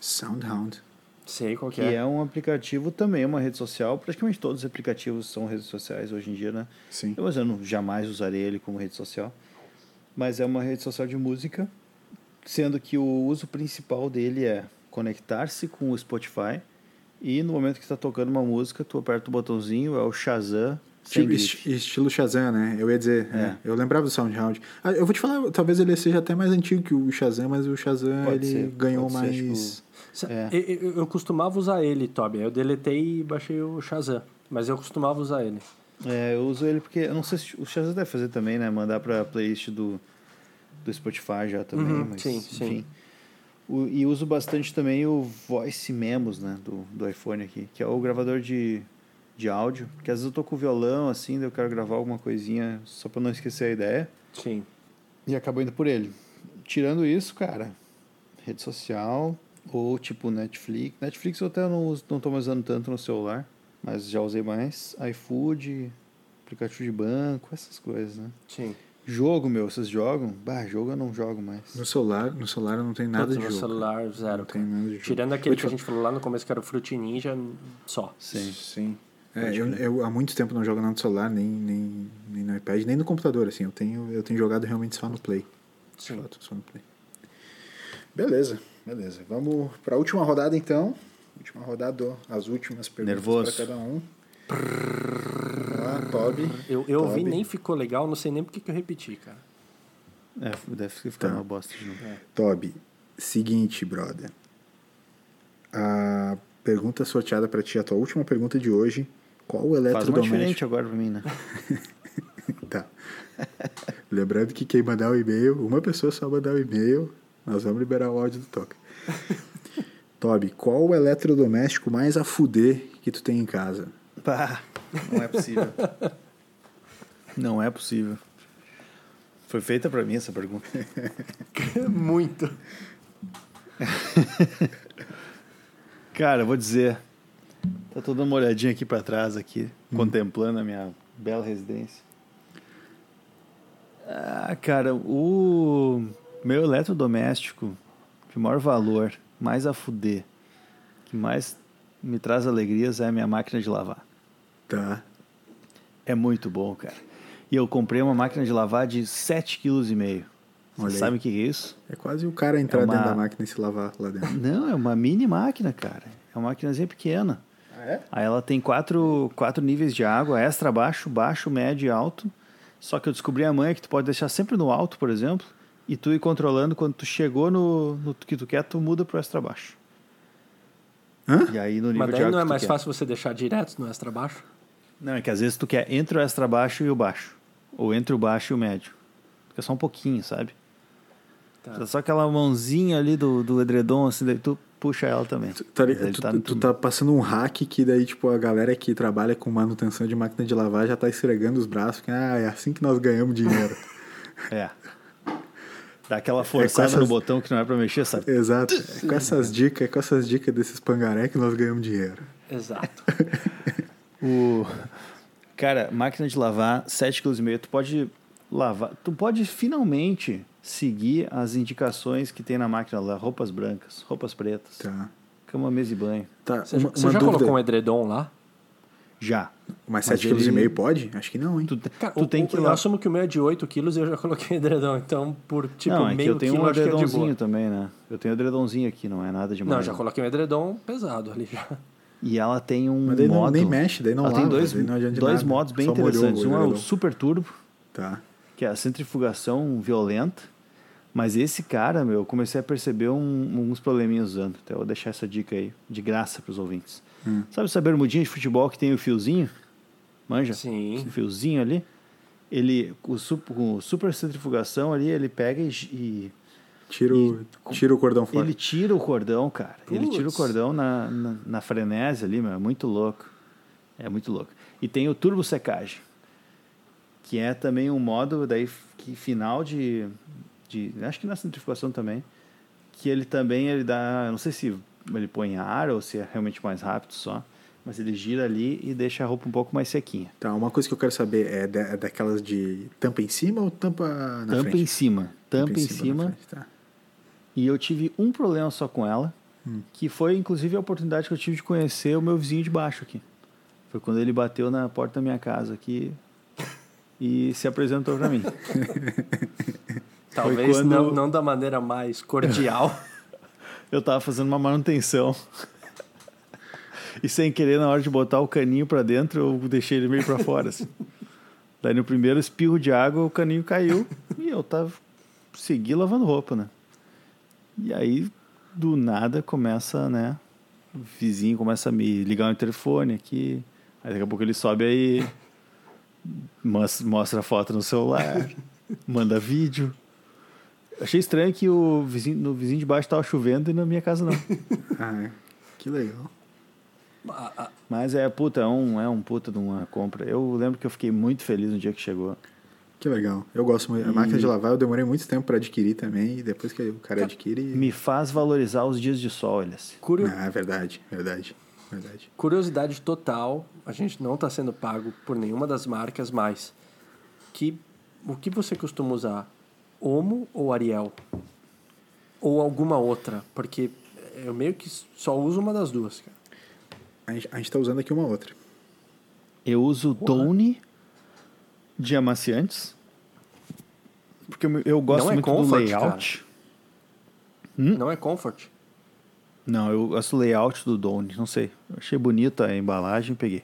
Soundhound. Sei qual que, que é. é um aplicativo também, uma rede social. Praticamente todos os aplicativos são redes sociais hoje em dia, né? Sim. Eu, mas eu não, jamais usarei ele como rede social. Mas é uma rede social de música, sendo que o uso principal dele é conectar-se com o Spotify E no momento que está tocando uma música, tu aperta o botãozinho, é o Shazam Tipo, grife. esti- estilo Shazam, né? Eu ia dizer, É. é, eu lembrava do SoundHound. Ah, eu vou te falar, talvez ele seja até mais antigo que o Shazam, mas o Shazam Pode ele ser, ganhou pode ser, mais. tipo, É. Eu, eu- costumava usar ele, Toby. Eu deletei e baixei o Shazam. Mas eu costumava usar ele. É, eu uso ele porque, eu não sei se o Shazam deve fazer também, né? Mandar pra playlist do, do Spotify já também, Uhum, mas sim, enfim. sim. O- e uso bastante também o Voice Memos, né? Do, do iPhone aqui, que é o gravador de, de áudio. Porque às vezes eu tô com o violão, assim, daí eu quero gravar alguma coisinha só pra não esquecer a ideia. Sim. E acabou indo por ele. Tirando isso, cara, rede social ou tipo Netflix. Netflix eu até não, não tô mais usando tanto no celular, mas já usei mais. iFood, aplicativo de banco, essas coisas, né? Sim. Jogo, meu, vocês jogam? Bah, jogo eu não jogo mais. No celular, no celular não tem nada Todos de no jogo. celular, zero. Não tem nada de jogo. Tirando aquele que a gente falou lá no começo, que era o Fruit Ninja, só. Sim. Sim. É, eu, eu há muito tempo não jogo nada no celular, nem, nem, nem no iPad, nem no computador, assim. Eu tenho, eu tenho jogado realmente só no Play. Sim. só no Play. Beleza, beleza. Vamos para a última rodada, então. Última rodada, as últimas perguntas Nervoso. para cada um. Lá, Toby. Eu, eu ouvi nem ficou legal, não sei nem porque que eu repeti, cara. É, deve ficar Tá. uma bosta de novo. Toby, seguinte, brother. A pergunta sorteada para ti, a tua última pergunta de hoje. Qual o Faz uma eletrodoméstico? diferente agora pra mim, né? [LAUGHS] Tá. Lembrando que quem mandar o e-mail, uma pessoa só mandar o e-mail, nós vamos liberar o áudio do toque. [LAUGHS] Toby, qual o eletrodoméstico mais a fuder que tu tem em casa? Pá, não é possível. [LAUGHS] não é possível. Foi feita pra mim essa pergunta. [LAUGHS] Muito. Cara, eu vou dizer. Tá dando uma olhadinha aqui pra trás, aqui, contemplando a minha bela residência. Ah, cara, o meu eletrodoméstico de maior valor, mais a fuder, que mais me traz alegrias é a minha máquina de lavar. Tá. É muito bom, cara. E eu comprei uma máquina de lavar de 7,5 kg. Olha Você aí. sabe o que é isso? É quase o cara entrar É uma- dentro da máquina e se lavar lá dentro. [LAUGHS] Não, é uma mini máquina, cara. É uma maquinazinha pequena. Ah, é? Aí ela tem quatro, quatro níveis de água, extra baixo, baixo, médio e alto. Só que eu descobri a manha que tu pode deixar sempre no alto, por exemplo, e tu ir controlando quando tu chegou no, no que tu quer, tu muda pro extra baixo. Hã? E aí no nível Mas de daí não é mais quer. fácil você deixar direto no extra baixo? Não, é que às vezes tu quer entre o extra baixo e o baixo. Ou entre o baixo e o médio. Fica só um pouquinho, sabe? Tá. Só aquela mãozinha ali do, do edredom, assim, daí tu puxa ela também. Tu, tá, tu, tá no- tu tá passando um hack que daí, tipo, a galera que trabalha com manutenção de máquina de lavar já tá esfregando os braços, que ah, é assim que nós ganhamos dinheiro. É. [LAUGHS] Dá aquela forçada essas- no botão que não é pra mexer, sabe? Exato. É com essas dicas, é com essas dicas desses pangaré que nós ganhamos dinheiro. Exato. [LAUGHS] O... Cara, máquina de lavar, 7,5 kg, tu pode lavar, tu pode finalmente seguir as indicações que tem na máquina lá, roupas brancas, roupas pretas, Tá. cama, mesa e banho. Tá, Você, uma, você uma já dúvida. colocou um edredom lá? Já. Mas Mas 7,5 ele- kg pode? Acho que não, hein? Tu, Cara, tu o- tem que eu lá... assumo que o meu é de 8 quilos e eu já [LAUGHS] coloquei edredom. Então, por tipo não, é que meio eu tenho quilo, um é edredomzinho boa. também, né? Eu tenho um edredomzinho aqui, não é nada demais. Não, já né? coloquei um edredom pesado ali já. E ela tem um Mas daí não- modo... nem mexe, daí não ela lava, tem dois, não dois nada. modos bem Só interessantes. Um é o super turbo, Tá. que é a centrifugação violenta. Mas esse cara, meu, eu comecei a perceber um- uns probleminhas usando. Então eu vou deixar essa dica aí, de graça para os ouvintes. Hum. Sabe essa bermudinha de futebol que tem o fiozinho? Manja? Sim. O fiozinho ali. Ele, o, sup- com super centrifugação ali, ele pega e, e Tira o, E- tira o cordão fora. ele tira o cordão, cara. Ele tira o cordão na, na, na frenese ali, meu. É muito louco. É muito louco. E tem o turbo secagem, que é também um modo daí que final de, de acho que na centrifugação também, que ele também ele dá, não sei se ele põe ar ou se é realmente mais rápido só, mas ele gira ali e deixa a roupa um pouco mais sequinha. Tá, uma coisa que eu quero saber é, da- é daquelas de tampa em cima ou tampa na tampa frente? em cima, tampa, em na cima. frente, tá. E eu tive um problema só com ela, que foi inclusive a oportunidade que eu tive de conhecer o meu vizinho de baixo aqui. Foi quando ele bateu na porta da minha casa aqui e se apresentou para mim. [LAUGHS] Talvez quando- não, não da maneira mais cordial. [LAUGHS] Eu tava fazendo uma manutenção. E sem querer, na hora de botar o caninho pra dentro, eu deixei ele meio pra fora, assim. Daí no primeiro espirro de água, o caninho caiu e eu tava. Segui lavando roupa, né? E aí, do nada, começa, né? O vizinho começa a me ligar o interfone aqui. Aí daqui a pouco ele sobe aí, mos- mostra a foto no celular, manda vídeo. Achei estranho que o vizinho, no vizinho de baixo tava chovendo e na minha casa não. [LAUGHS] Ah, é. que legal. A- a- Mas é, puta, é um, é um puta de uma compra. Eu lembro que eu fiquei muito feliz no dia que chegou. Que legal. Eu gosto muito. A máquina de lavar eu demorei muito tempo pra adquirir também. E depois que o cara adquire. Me faz valorizar os dias de sol, Elias. curio- Ah, é verdade, verdade, verdade. Curiosidade total, a gente não está sendo pago por nenhuma das marcas, mas que, o que você costuma usar? Omo ou Ariel? Ou alguma outra? Porque eu meio que só uso uma das duas, cara. A gente, a gente tá usando aqui uma outra. Eu uso Downy de amaciantes. Porque eu, eu gosto Não é muito comfort, do layout. Não é Comfort? Não, eu gosto do layout do Downy, não sei. Eu achei bonita a embalagem, peguei.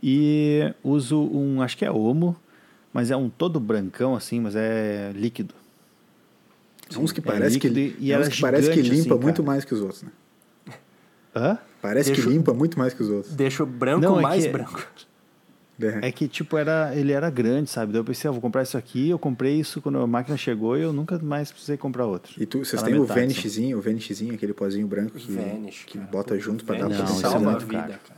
E uso um, acho que é Omo, mas é um todo brancão assim, mas é líquido. São uns que é parece que, líquido e é uns era que, parece que gigante, limpa assim, muito cara. mais que os outros, né? Hã? Parece Deixa que limpa muito mais que os outros. Deixa o branco Não, é mais que- branco. É. É que, tipo, era, ele era grande, sabe? Daí eu pensei, ah, vou comprar isso aqui. Eu comprei isso quando a máquina chegou e eu nunca mais precisei comprar outro. E tu, vocês Tá na têm o metade, Vanishzinho, o Vanishzinho, aquele pozinho branco que, Vanish, que bota junto pra dar pra é salva a vida, cara.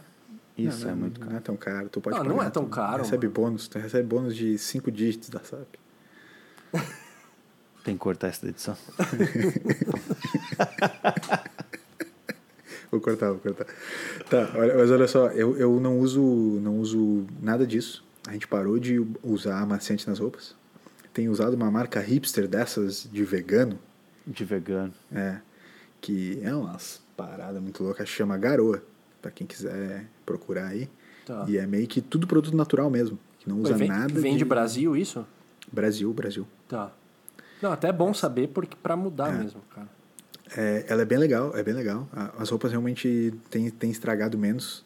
Isso não, é muito Não caro. é tão caro, tu pode Não, não pagar, é tão tu caro, Recebe mano. bônus, tu recebe bônus de 5 dígitos da SAP. Tem que cortar essa edição. [LAUGHS] Vou cortar, vou cortar. Tá, olha, mas olha só, eu, eu não uso não uso nada disso. A gente parou de usar amaciante nas roupas. Tem usado uma marca hipster dessas de vegano, De vegano. é, que é umas paradas muito loucas, chama Garoa, pra quem quiser procurar aí. Tá. E é meio que tudo produto natural mesmo, que não usa vem, nada vem de de Brasil isso? Brasil, Brasil. Tá. Não, até é bom saber porque para mudar mesmo, cara. É, ela é bem legal, é bem legal. As roupas realmente têm têm estragado menos.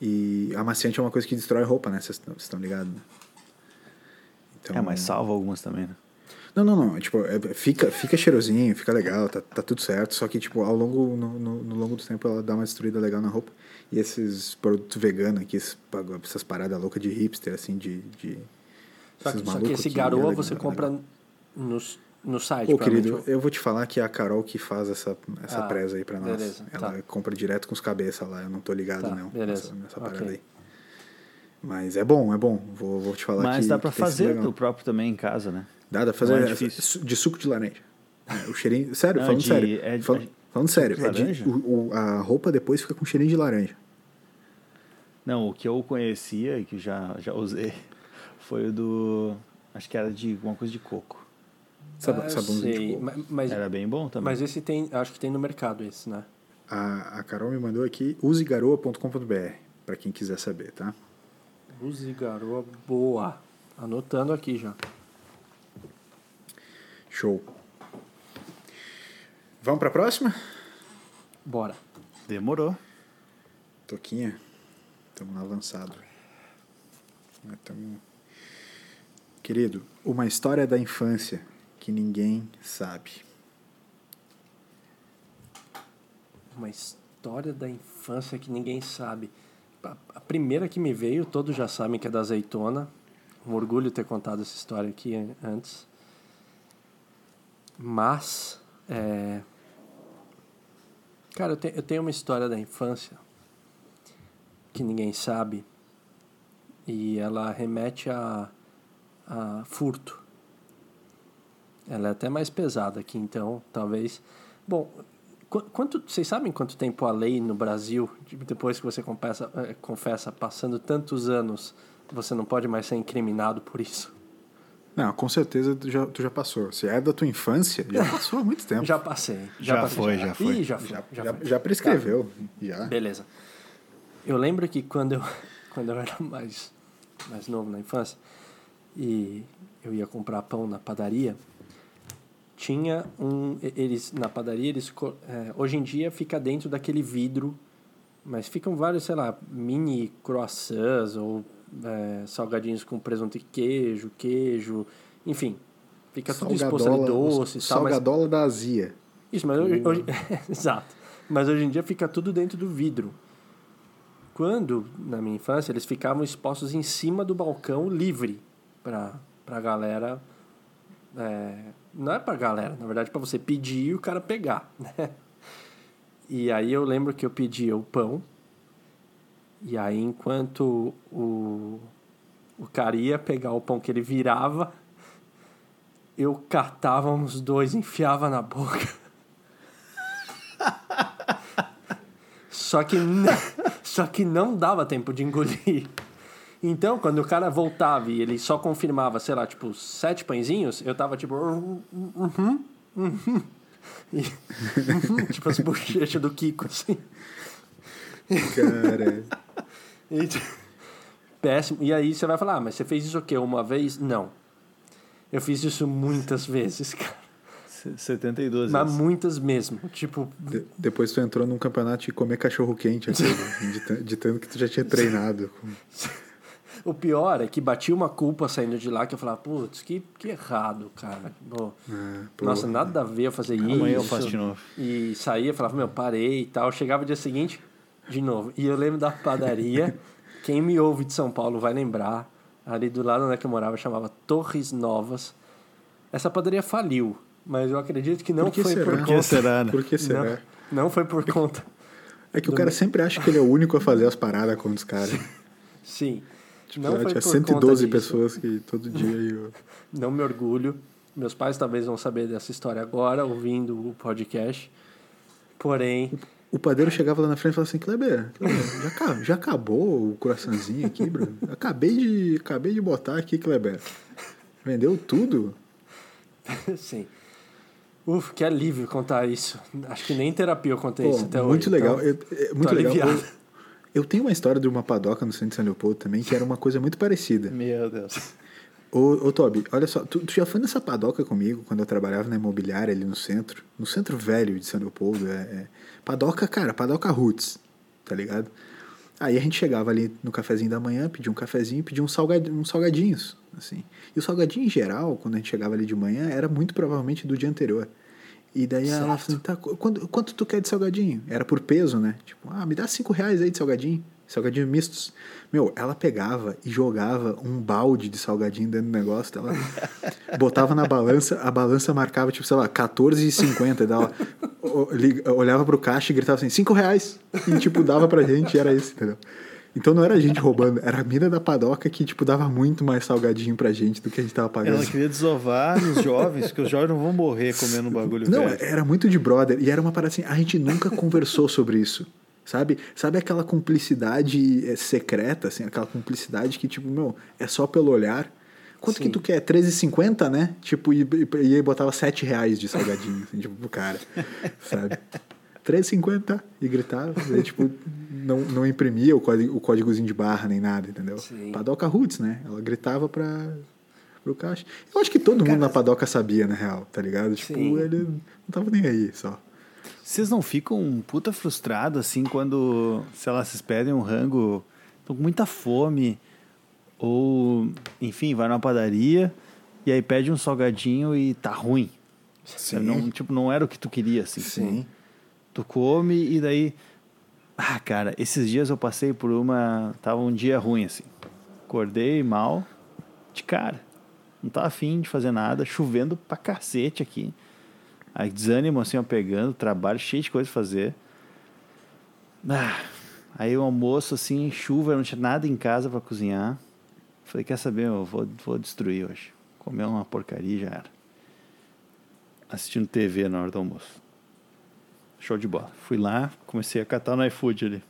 E amaciante é uma coisa que destrói roupa, né? Vocês estão ligados, né? Então, É, mas salva algumas também, né? Não, não, não. Tipo, é- fica, fica cheirosinho, fica legal, tá, tá tudo certo. Só que, tipo, ao longo, no, no, no longo do tempo ela dá uma destruída legal na roupa. E esses produtos veganos aqui, essas paradas loucas de hipster, assim, de. de Só que, só que esse garoa é você é compra legal. no, no site. Ô, querido, eu vou te falar que é a Carol que faz essa, essa Ah, presa aí pra nós. beleza, Ela tá. compra direto com os cabeças lá, eu não tô ligado, Tá, não. beleza, Nessa, nessa ok. parada aí. Mas é bom, é bom. Vou, vou te falar Mas que. dá sido fazer do próprio também em casa, né? Dá, dá pra fazer é de suco de laranja. É, o cheirinho. [LAUGHS] Sério, Não, falando de- sério. é de- falando, é falando sério, de é de, laranja? o, o- a roupa depois fica com cheirinho de laranja. Não, o que eu conhecia e que já, já usei [LAUGHS] foi o do. Acho que era de alguma coisa de coco. Sab Ah, sabãozinho de coco. ma- Mas, Era bem bom também. mas esse tem, acho que tem no mercado esse, né? A, a Carol me mandou aqui usegaroa.com.br, pra quem quiser saber, tá? Use garoa boa. Anotando aqui já. Show. Vamos pra próxima? Bora. Demorou. Toquinha, estamos avançado. Tamo- Querido, uma história da infância que ninguém sabe. Uma história da infância que ninguém sabe. A, primeira que me veio, todos já sabem que é da azeitona. Um orgulho ter contado essa história aqui an- antes. Mas, é... cara, eu, te- eu tenho uma história da infância que ninguém sabe e ela remete a, a furto. Ela é até mais pesada aqui, então talvez. Bom, quanto vocês sabem quanto tempo a lei no Brasil, depois que você confessa, eh, confessa passando tantos anos, você não pode mais ser incriminado por isso? Não, com certeza tu já, tu já passou. Se é da tua infância, já passou há muito tempo. [LAUGHS] Já passei. Já passei, foi, já foi. Ih, já foi. já, já já, já prescreveu. Já. Beleza. Eu lembro que quando eu, [LAUGHS] quando eu era mais, mais novo na infância e eu ia comprar pão na padaria, tinha um. Eles, na padaria, eles. é, hoje em dia fica dentro daquele vidro Mas ficam vários, sei lá, mini croissants ou é, salgadinhos com presunto e queijo, queijo, enfim. Fica tudo exposto ali doce e tal. Salgadola mas... da Azia. Isso, mas hoje, hoje... [LAUGHS] Exato. Mas hoje em dia fica tudo dentro do vidro. Quando, na minha infância, eles ficavam expostos em cima do balcão livre para a galera. É, não é para galera, na verdade, para você pedir e o cara pegar, [LAUGHS] né? E aí eu lembro que eu pedia o pão. E aí, enquanto o, o cara ia pegar o pão que ele virava, eu catava uns dois, enfiava na boca. [LAUGHS] Só que, [LAUGHS] só que não dava tempo de engolir. Então, quando o cara voltava e ele só confirmava, sei lá, tipo, sete pãezinhos, eu tava tipo. Uhum, uhum. uhum. E, [LAUGHS] tipo as bochechas do Kiko, assim. Cara. [LAUGHS] E, péssimo. E aí você vai falar, ah, mas você fez isso o quê? Uma vez? Não. Eu fiz isso muitas vezes, [LAUGHS] cara. 72 Mas vezes. muitas mesmo. Tipo. De, depois tu entrou num campeonato de comer cachorro quente, assim, de, de tanto que tu já tinha treinado. O pior é que batia uma culpa saindo de lá que eu falava, putz, que, que errado, cara. Pô, é, pô, nossa, nada a ver eu fazer isso. Amanhã eu faço de novo. E saía, falava, meu, parei e tal. Chegava o dia seguinte, de novo. E eu lembro da padaria. [LAUGHS] Quem me ouve de São Paulo vai lembrar. Ali do lado onde é eu morava, chamava Torres Novas. Essa padaria faliu. Mas eu acredito que não por que foi será? por, por conta. Será, né? Por que será? Não, não foi por conta. É que o cara sempre acha que ele é o único a fazer as paradas com os caras. Sim. Tipo, não foi tinha 112 pessoas que todo dia eu... [LAUGHS] Não me orgulho. Meus pais talvez vão saber dessa história agora, ouvindo o podcast. Porém. O, padeiro chegava lá na frente e falava assim: Kleber, já, já acabou o coraçãozinho aqui, bro? Acabei de, acabei de botar aqui, Kleber. Vendeu tudo? [LAUGHS] Sim. Uf, que alívio contar isso. Acho que nem em terapia eu contei Pô, isso até muito hoje. Legal. Então, eu, é, muito legal. Eu, eu, tenho uma história de uma padoca no centro de São Leopoldo também, que era uma coisa muito parecida. [LAUGHS] Meu Deus. Ô, ô Toby, olha só, tu, tu, já foi nessa padoca comigo quando eu trabalhava na imobiliária ali no centro? No centro velho de São Leopoldo. É, é, padoca, cara, padoca roots, tá ligado? Aí a gente chegava ali no cafezinho da manhã, pedia um cafezinho pedia uns, salgad, uns salgadinhos, assim. E o salgadinho em geral, quando a gente chegava ali de manhã, era muito provavelmente do dia anterior. E daí certo. ela falou, tá, quanto, quanto tu quer de salgadinho? Era por peso, né? Tipo, ah, me dá cinco reais aí de salgadinho. Salgadinho mistos. Meu, ela pegava e jogava um balde de salgadinho dentro do negócio dela. [LAUGHS] botava na balança, a balança marcava, tipo, sei lá, 14,50. Ela olhava pro caixa e gritava assim, cinco reais. E, tipo, dava pra gente e era isso, entendeu? Então não era a gente roubando, era a mina da padoca que, tipo, dava muito mais salgadinho pra gente do que a gente tava pagando. Ela queria desovar nos jovens, porque os jovens não vão morrer comendo bagulho Não, velho. era muito de brother. E era uma parada assim, a gente nunca conversou sobre isso. Sabe? Sabe aquela cumplicidade eh, secreta, assim, aquela cumplicidade que, tipo, meu, é só pelo olhar. Quanto Sim. que tu quer? 13,50, né? Tipo, e, e, e botava 7 reais de salgadinho, assim, tipo, pro cara, sabe? 3,50 e gritava. E, [LAUGHS] tipo, não, não imprimia o, código, o códigozinho de barra nem nada, entendeu? Sim. Padoca Roots, né? Ela gritava pra, pro caixa. Eu acho que todo cara, mundo na padoca sabia, na real, tá ligado? Tipo, sim. ele não tava nem aí só. Vocês não ficam puta frustrados assim quando, sei lá, vocês pedem um rango, estão com muita fome, ou, enfim, vai numa padaria e aí pede um salgadinho e tá ruim. Sim. Não, tipo, não era o que tu queria, assim. Sim. Tu come e daí. Ah, cara, esses dias eu passei por uma. Tava um dia ruim, assim. Acordei mal, de cara. Não tava afim de fazer nada, chovendo pra cacete aqui. Aí desânimo assim, ó, pegando, trabalho cheio de coisa pra fazer. Ah, aí o almoço, assim, chuva, não tinha nada em casa para cozinhar. Falei, quer saber, eu vou, vou destruir hoje. Comer uma porcaria já era. Assistindo TV na hora do almoço. Show de bola. Fui lá, comecei a catar no iFood ali.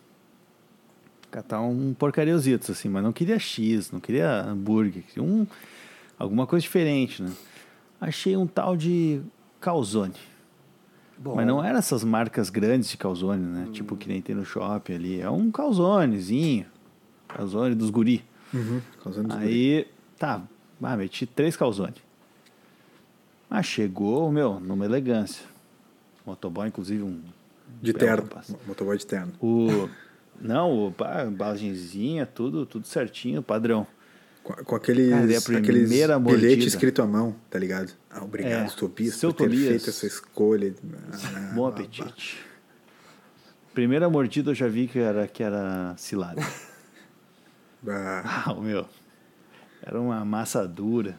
Catar um porcariositos, assim, mas não queria X, não queria hambúrguer, queria um, alguma coisa diferente, né? Achei um tal de calzone. Bom. Mas não eram essas marcas grandes de calzone, né? Hum. Tipo que nem tem no shopping ali. É um calzonezinho. Calzone dos guri. Uhum. Calzone Aí, guri. tá. Ah, meti três calzone. Ah, chegou, meu, numa elegância. Motoboy, inclusive, um... De terno. Motoboy de terno. O... Não, o pá, embalagenzinha, tudo, tudo certinho, padrão. Com, com aqueles, Cara, e a aqueles bilhete escrito à mão, tá ligado? Ah, obrigado, É. Tobias, Seu por ter Tobias. feito essa escolha. Ah, [LAUGHS] Bom apetite. Primeira mordida eu já vi que era, que era cilada. [LAUGHS] ah, Ah, o meu. Era uma massa dura.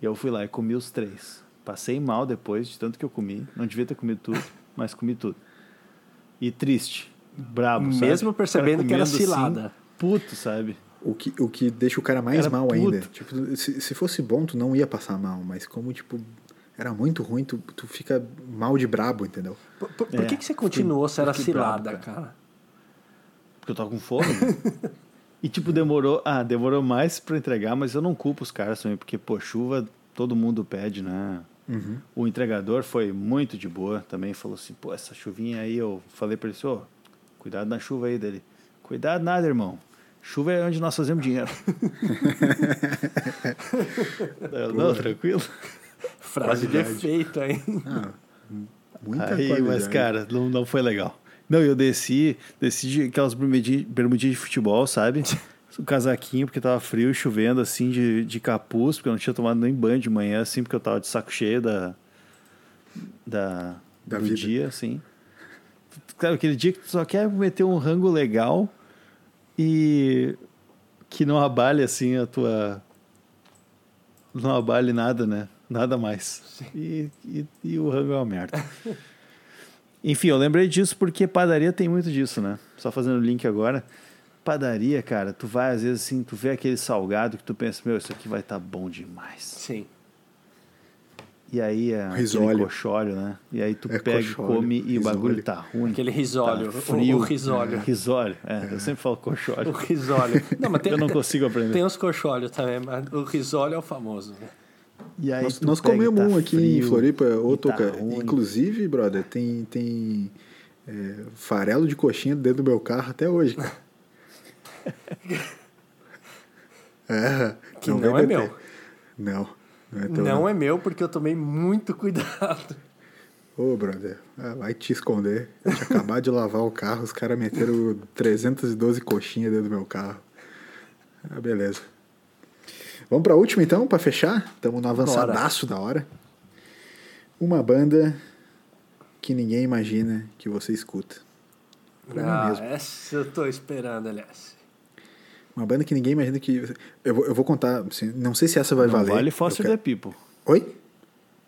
E eu fui lá e comi os três. Passei mal depois, de tanto que eu comi. Não devia ter comido tudo, mas comi tudo. E triste. Brabo, sabe? Mesmo percebendo que era assim, cilada. puto, sabe? o, que, o que deixa o cara mais Era mal puto. ainda. Tipo, se, se fosse bom, tu não ia passar mal, mas como, tipo, era muito ruim, tu, tu fica mal de brabo, entendeu? Por, por- por É, que, que você continuou se era fiquei brabo, cilada, cara. cara? Porque eu tava com fome. [LAUGHS] e tipo, demorou. Ah, demorou mais pra entregar, mas eu não culpo os caras também, porque, pô, chuva todo mundo pede, né? O entregador foi muito de boa também, falou assim, pô, essa chuvinha aí, eu falei pra ele, assim, ô, cuidado na chuva aí dele. Cuidado nada, irmão. Chuva é onde nós fazemos dinheiro. [LAUGHS] Eu, não, tranquilo. [LAUGHS] Frase de efeito, hein? Ah, muita Aí, qualidade. mas, cara, não, não foi legal. Não, eu desci, desci de aquelas bermudinhas de futebol, sabe? [LAUGHS] O casaquinho, porque tava frio, chovendo, assim, de, de capuz, porque eu não tinha tomado nem banho de manhã, assim, porque eu tava de saco cheio da, da, Da do vida. dia, assim. Claro, aquele dia que tu só quer meter um rango legal e que não abale, assim, a tua... Não abale nada, né? Nada mais. E, e, e o rango é uma merda. [LAUGHS] Enfim, eu lembrei disso porque padaria tem muito disso, né? Só fazendo o link agora. Padaria, cara, tu vai às vezes assim, tu vê aquele salgado que tu pensa, meu, isso aqui vai estar bom demais. Sim. E aí é aquele Risólio. coxólio, né? E aí tu É pega, coxólio, come e o bagulho risólio. tá ruim. Aquele risólio, tá o- frio. o risólio. Risólio, é, eu sempre falo O coxólio. risólio. Não, mas [LAUGHS] tem, Eu não consigo aprender. tem os coxólios também, mas o risólio é o famoso. né? E aí Nós, nós comemos tá um aqui em frio, Floripa, ô e tá. Inclusive, brother, tem, tem é, farelo de coxinha dentro do meu carro até hoje, cara. [LAUGHS] [LAUGHS] é, Que não é meu. Não, não é teu. Não é meu, porque eu tomei muito cuidado. Ô, brother, ah, vai te esconder. Eu tinha acabado de lavar o carro, os caras meteram 312 coxinhas dentro do meu carro. Ah, beleza. Vamos pra última então, pra fechar? Estamos no avançadaço da hora. Uma banda que ninguém imagina que você escuta. Pra mim Ah, mesmo. essa eu tô esperando, aliás. Uma banda que ninguém imagina que. Eu vou, eu vou contar, assim, não sei se essa vai Não valer. vale Foster quero- the People. Oi?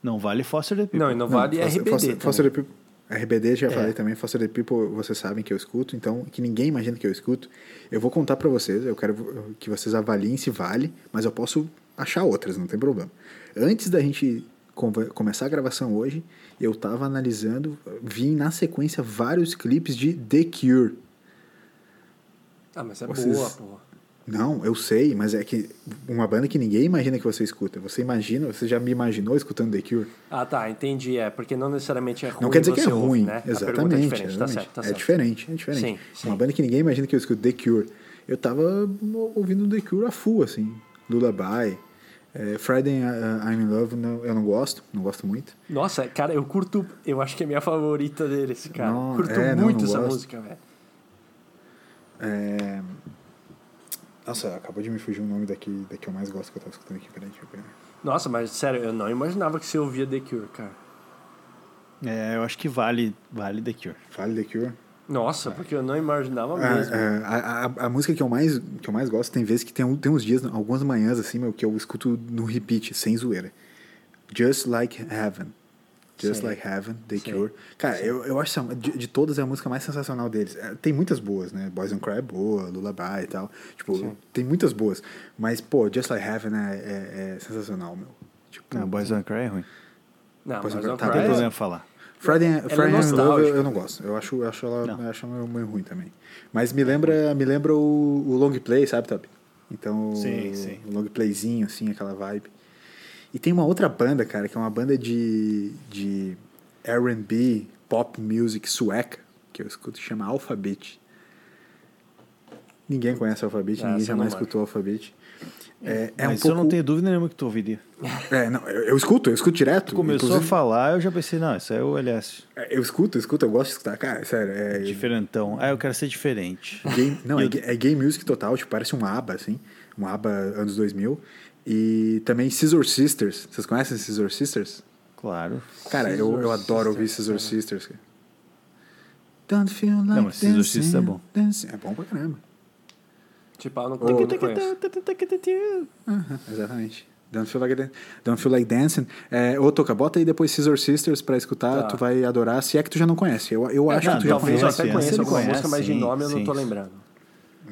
Não vale Foster the People. Não, e não, vale Foster- RBD Foster, também. Foster the People. RBD já É. falei também, Foster the People vocês sabem que eu escuto, então que ninguém imagina que eu escuto. Eu vou contar pra vocês, eu quero que vocês avaliem se vale, mas eu posso achar outras, não tem problema. Antes da gente começar a gravação hoje, eu tava analisando, vi na sequência vários clipes de The Cure. Ah, mas é Vocês- boa, pô. Não, eu sei, mas é que uma banda que ninguém imagina que você escuta. Você imagina, você já me imaginou escutando The Cure? Ah, tá, entendi. É, porque não necessariamente é ruim. Não quer dizer que é você ouve, ruim, né? Pergunta exatamente. é diferente, tá exatamente. certo, tá é certo. diferente, é diferente. Sim, sim. Uma banda que ninguém imagina que eu escuto The Cure. Eu tava ouvindo The Cure a full, assim. Lullaby. É, Friday uh, I'm in Love, não- eu não gosto, não gosto muito. Nossa, cara, eu curto. Eu acho que é a minha favorita deles, cara. Não, curto é, não, muito não essa gosto. música, velho. É... Nossa, acabou de me fugir o nome daqui, da que eu mais gosto que eu tava escutando aqui. Peraí, deixa eu pegar. Nossa, mas sério, eu não imaginava que você ouvia The Cure, cara. É, eu acho que vale, vale The Cure. Fale The Cure. Nossa, porque eu não imaginava Ah, mesmo. é, a, a, a música que eu mais que eu mais gosto tem vezes que tem, tem uns dias, algumas manhãs assim, meu, que eu escuto no repeat, sem zoeira. Just Like Heaven. Just Sei. Like Heaven, The Sei. Cure. Cara, eu, eu acho de, de todas é a música mais sensacional deles. É, Tem muitas boas, né? Boys Don't Cry é boa, Lullaby e tal. Tipo, Sim. tem muitas boas. Mas, pô, Just Like Heaven é, é, é sensacional, meu. Tipo, Não, Boys Don't Cry é ruim. Não, mas é, não tá, Não Cry tem é- problema falar. Friday, é Friday in Love eu, eu não gosto. Eu acho, eu acho ela Não. eu acho ela meio ruim também. Mas me lembra, me lembra o, o long play, sabe, Top? Então, Sim, sim. o long playzinho, assim, aquela vibe. E tem uma outra banda, cara, que é uma banda de, de R&B, pop music sueca, que eu escuto, chama Alphabet. Ninguém conhece o Alphabet, Ah, ninguém jamais escutou o Alphabet. É, é um Mas pouco... eu não tenho dúvida nenhuma que tu ouviria. É, não, eu, eu escuto, eu escuto direto. Tu começou inclusive- a falar, eu já pensei, não, isso aí é o LS. É, Eu escuto, eu escuto, eu gosto de escutar. Cara, sério, é... Diferentão. Ah, eu quero ser diferente. Game, não, é, é game music total, tipo, parece um ABBA, assim. Um ABBA anos 2000. E também Scissor Sisters. Vocês conhecem Scissor Sisters? Claro. Cara, eu, eu adoro ouvir Sisters, Scissor cara. Sisters. cara. Don't feel like Não, mas Scissor dancing, Sisters é bom. dancing. É bom pra caramba. Tipo, eu não, não conheço. Exatamente. Don't feel like, dan- don't feel like dancing. É, ô, Toca, bota aí depois Scissor Sisters pra escutar, Tá. tu vai adorar, se é que tu já não conhece. Eu, eu acho não, que tu já Talvez eu conhece. até conhece, conheça ele alguma conhece, música, mas de sim, nome eu não tô lembrando.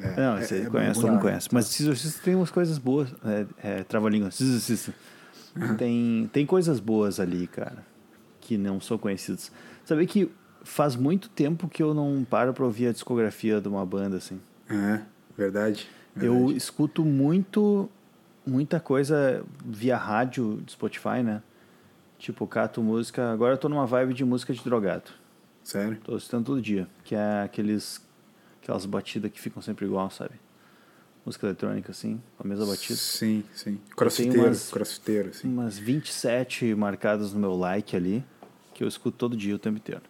É, Não, é- você é conhece, todo mundo conhece. Mas Sisters tem umas coisas boas. É, é trava-língua. Sisters. Tem, tem coisas boas ali, cara, que não são conhecidas. Sabe que faz muito tempo que eu não paro pra ouvir a discografia de uma banda, assim. É, verdade. Eu verdade. escuto muito, muita coisa via rádio de Spotify, né? Tipo, cato música. Agora eu tô numa vibe de música de drogado. Sério? Tô escutando todo dia. Que é aqueles, aquelas batidas que ficam sempre igual, sabe? Música eletrônica, assim, com a mesma batida. Sim, sim. Crossfiteiro, umas- crossfiteiro, sim. Umas 27 marcadas no meu like ali, que eu escuto todo dia, o tempo inteiro.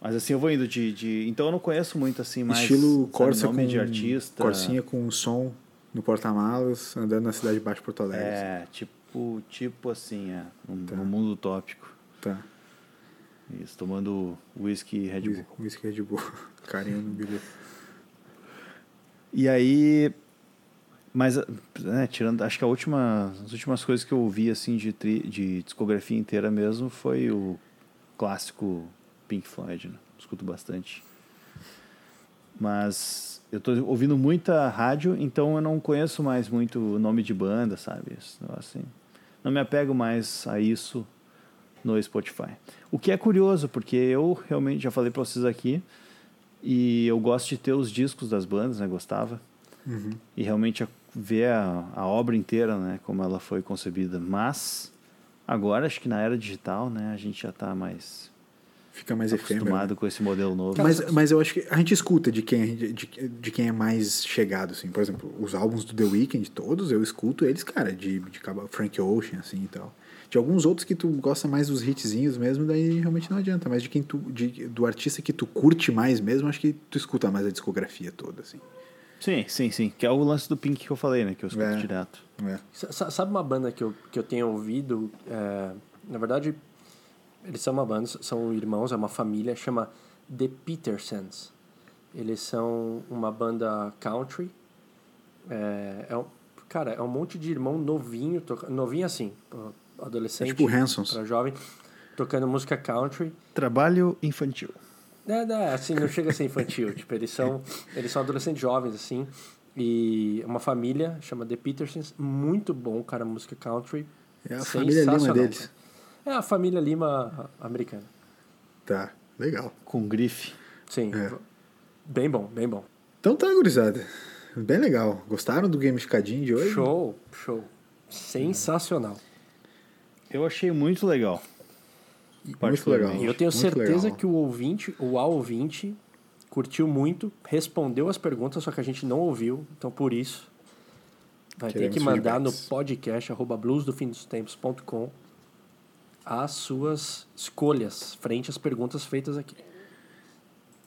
Mas assim, eu vou indo de, de... Então eu não conheço muito, assim, mais... Estilo Corsa com de artista. Corsinha com som no porta-malas, andando na cidade de Baixo Porto Alegre. É, tipo, tipo assim, é. No, Tá. no mundo utópico. Tá. Isso, tomando whisky Red Bull. Whisky- Red Bull. [LAUGHS] Carinho no bilu. E aí. Mas, né, tirando. Acho que a última, as últimas coisas que eu ouvi, assim, de, tri, de discografia inteira mesmo foi o clássico Pink Floyd, né? Escuto bastante. Mas eu tô ouvindo muita rádio, então eu não conheço mais muito nome de banda, sabe? Assim. Não me apego mais a isso no Spotify. O que é curioso, porque eu realmente já falei pra vocês aqui, e eu gosto de ter os discos das bandas, né? Gostava. Uhum. E realmente a- ver a, a obra inteira, né? Como ela foi concebida. Mas, agora, acho que na era digital, né? A gente já tá mais Fica mais efêmero. acostumado né? com esse modelo novo. Mas, mas eu acho que a gente escuta de quem, de, de, quem é mais chegado, assim. Por exemplo, os álbuns do The Weeknd, todos, eu escuto eles, cara, de, de Frank Ocean, assim, e tal. De alguns outros que tu gosta mais dos hitzinhos mesmo, daí realmente não adianta. Mas de quem tu, de, do artista que tu curte mais mesmo, acho que tu escuta mais a discografia toda, assim. Sim, sim, sim. Que é o lance do Pink que eu falei, né? Que eu escuto É. direto. É. Sa- sa- Sabe uma banda que eu, que eu tenho ouvido? é, na verdade, eles são uma banda, são irmãos, é uma família, chama The Petersons. Eles são uma banda country. É, é um, cara, é um monte de irmão novinho, novinho assim, adolescente, É tipo Hansons. pra jovem, tocando música country. Trabalho infantil. É, é, assim, não chega a ser infantil. tipo, eles são, eles são adolescentes jovens, assim. E uma família, chama The Petersons. Muito bom, cara, música country. É a família Lima Sensacional, deles. É a família Lima americana. Tá, legal. Com grife. Sim. É. Bem bom, bem bom. Então tá, gurizada. Bem legal. Gostaram do gamificadinho de hoje? Show, show. Sensacional. Eu achei muito legal. Muito legal. E eu tenho Muito certeza legal. que o ouvinte, o a ouvinte, curtiu muito, respondeu as perguntas, só que a gente não ouviu. Então, por isso, vai Queremos ter que mandar no podcast arroba bluesdofindostempos.com as suas escolhas frente às perguntas feitas aqui.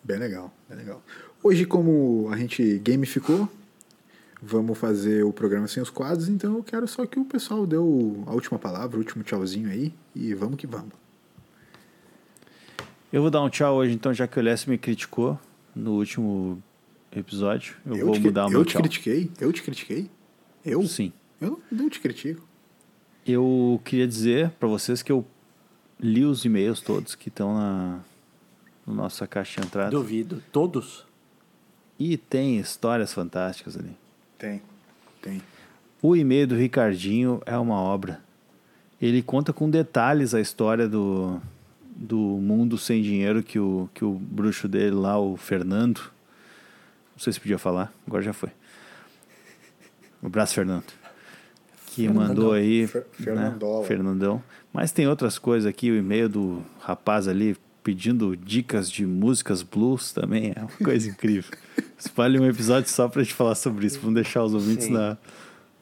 Bem legal, bem legal. Hoje, como a gente gamificou, vamos fazer o programa sem os quadros, então eu quero só que o pessoal dê o- a última palavra, o último tchauzinho aí, e vamos que vamos. Eu vou dar um tchau hoje, então, já que o Lécio me criticou no último episódio. Eu, vou te, mudar o eu meu te tchau. critiquei? Eu te critiquei? Eu? Sim. Eu não, não te critico. Eu queria dizer para vocês que eu li os e-mails todos que estão na, na nossa caixa de entrada. Duvido. Todos? E tem histórias fantásticas ali. Tem, tem. O e-mail do Ricardinho é uma obra. Ele conta com detalhes a história do, do mundo sem dinheiro que o, que o bruxo dele lá, o Fernando, não sei se podia falar, agora já foi. O braço Fernando. Que mandou aí. Fer- né. Fernandão. Mas tem outras coisas aqui, o e-mail do rapaz ali pedindo dicas de músicas blues também é uma coisa incrível. [LAUGHS] Espalhe um episódio só pra gente falar sobre isso. Vamos deixar os ouvintes Sim. na,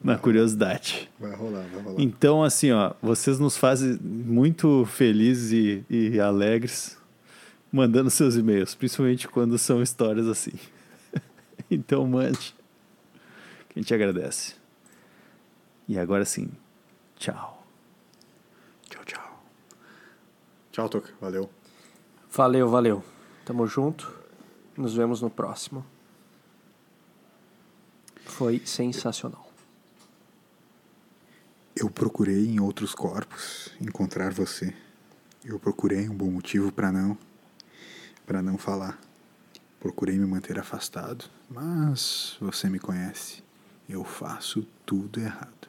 na curiosidade. Vai rolar, vai rolar. Então, assim, ó, vocês nos fazem muito felizes e, e alegres mandando seus e-mails, principalmente quando são histórias assim. [LAUGHS] então, mande. Que a gente agradece. E agora sim, tchau. Tchau, tchau. Tchau, Toca. Valeu. Valeu, valeu. Tamo junto. Nos vemos no próximo. Foi sensacional. Eu procurei em outros corpos encontrar você. Eu procurei um bom motivo para não para não falar. Procurei me manter afastado, mas você me conhece. Eu faço tudo errado.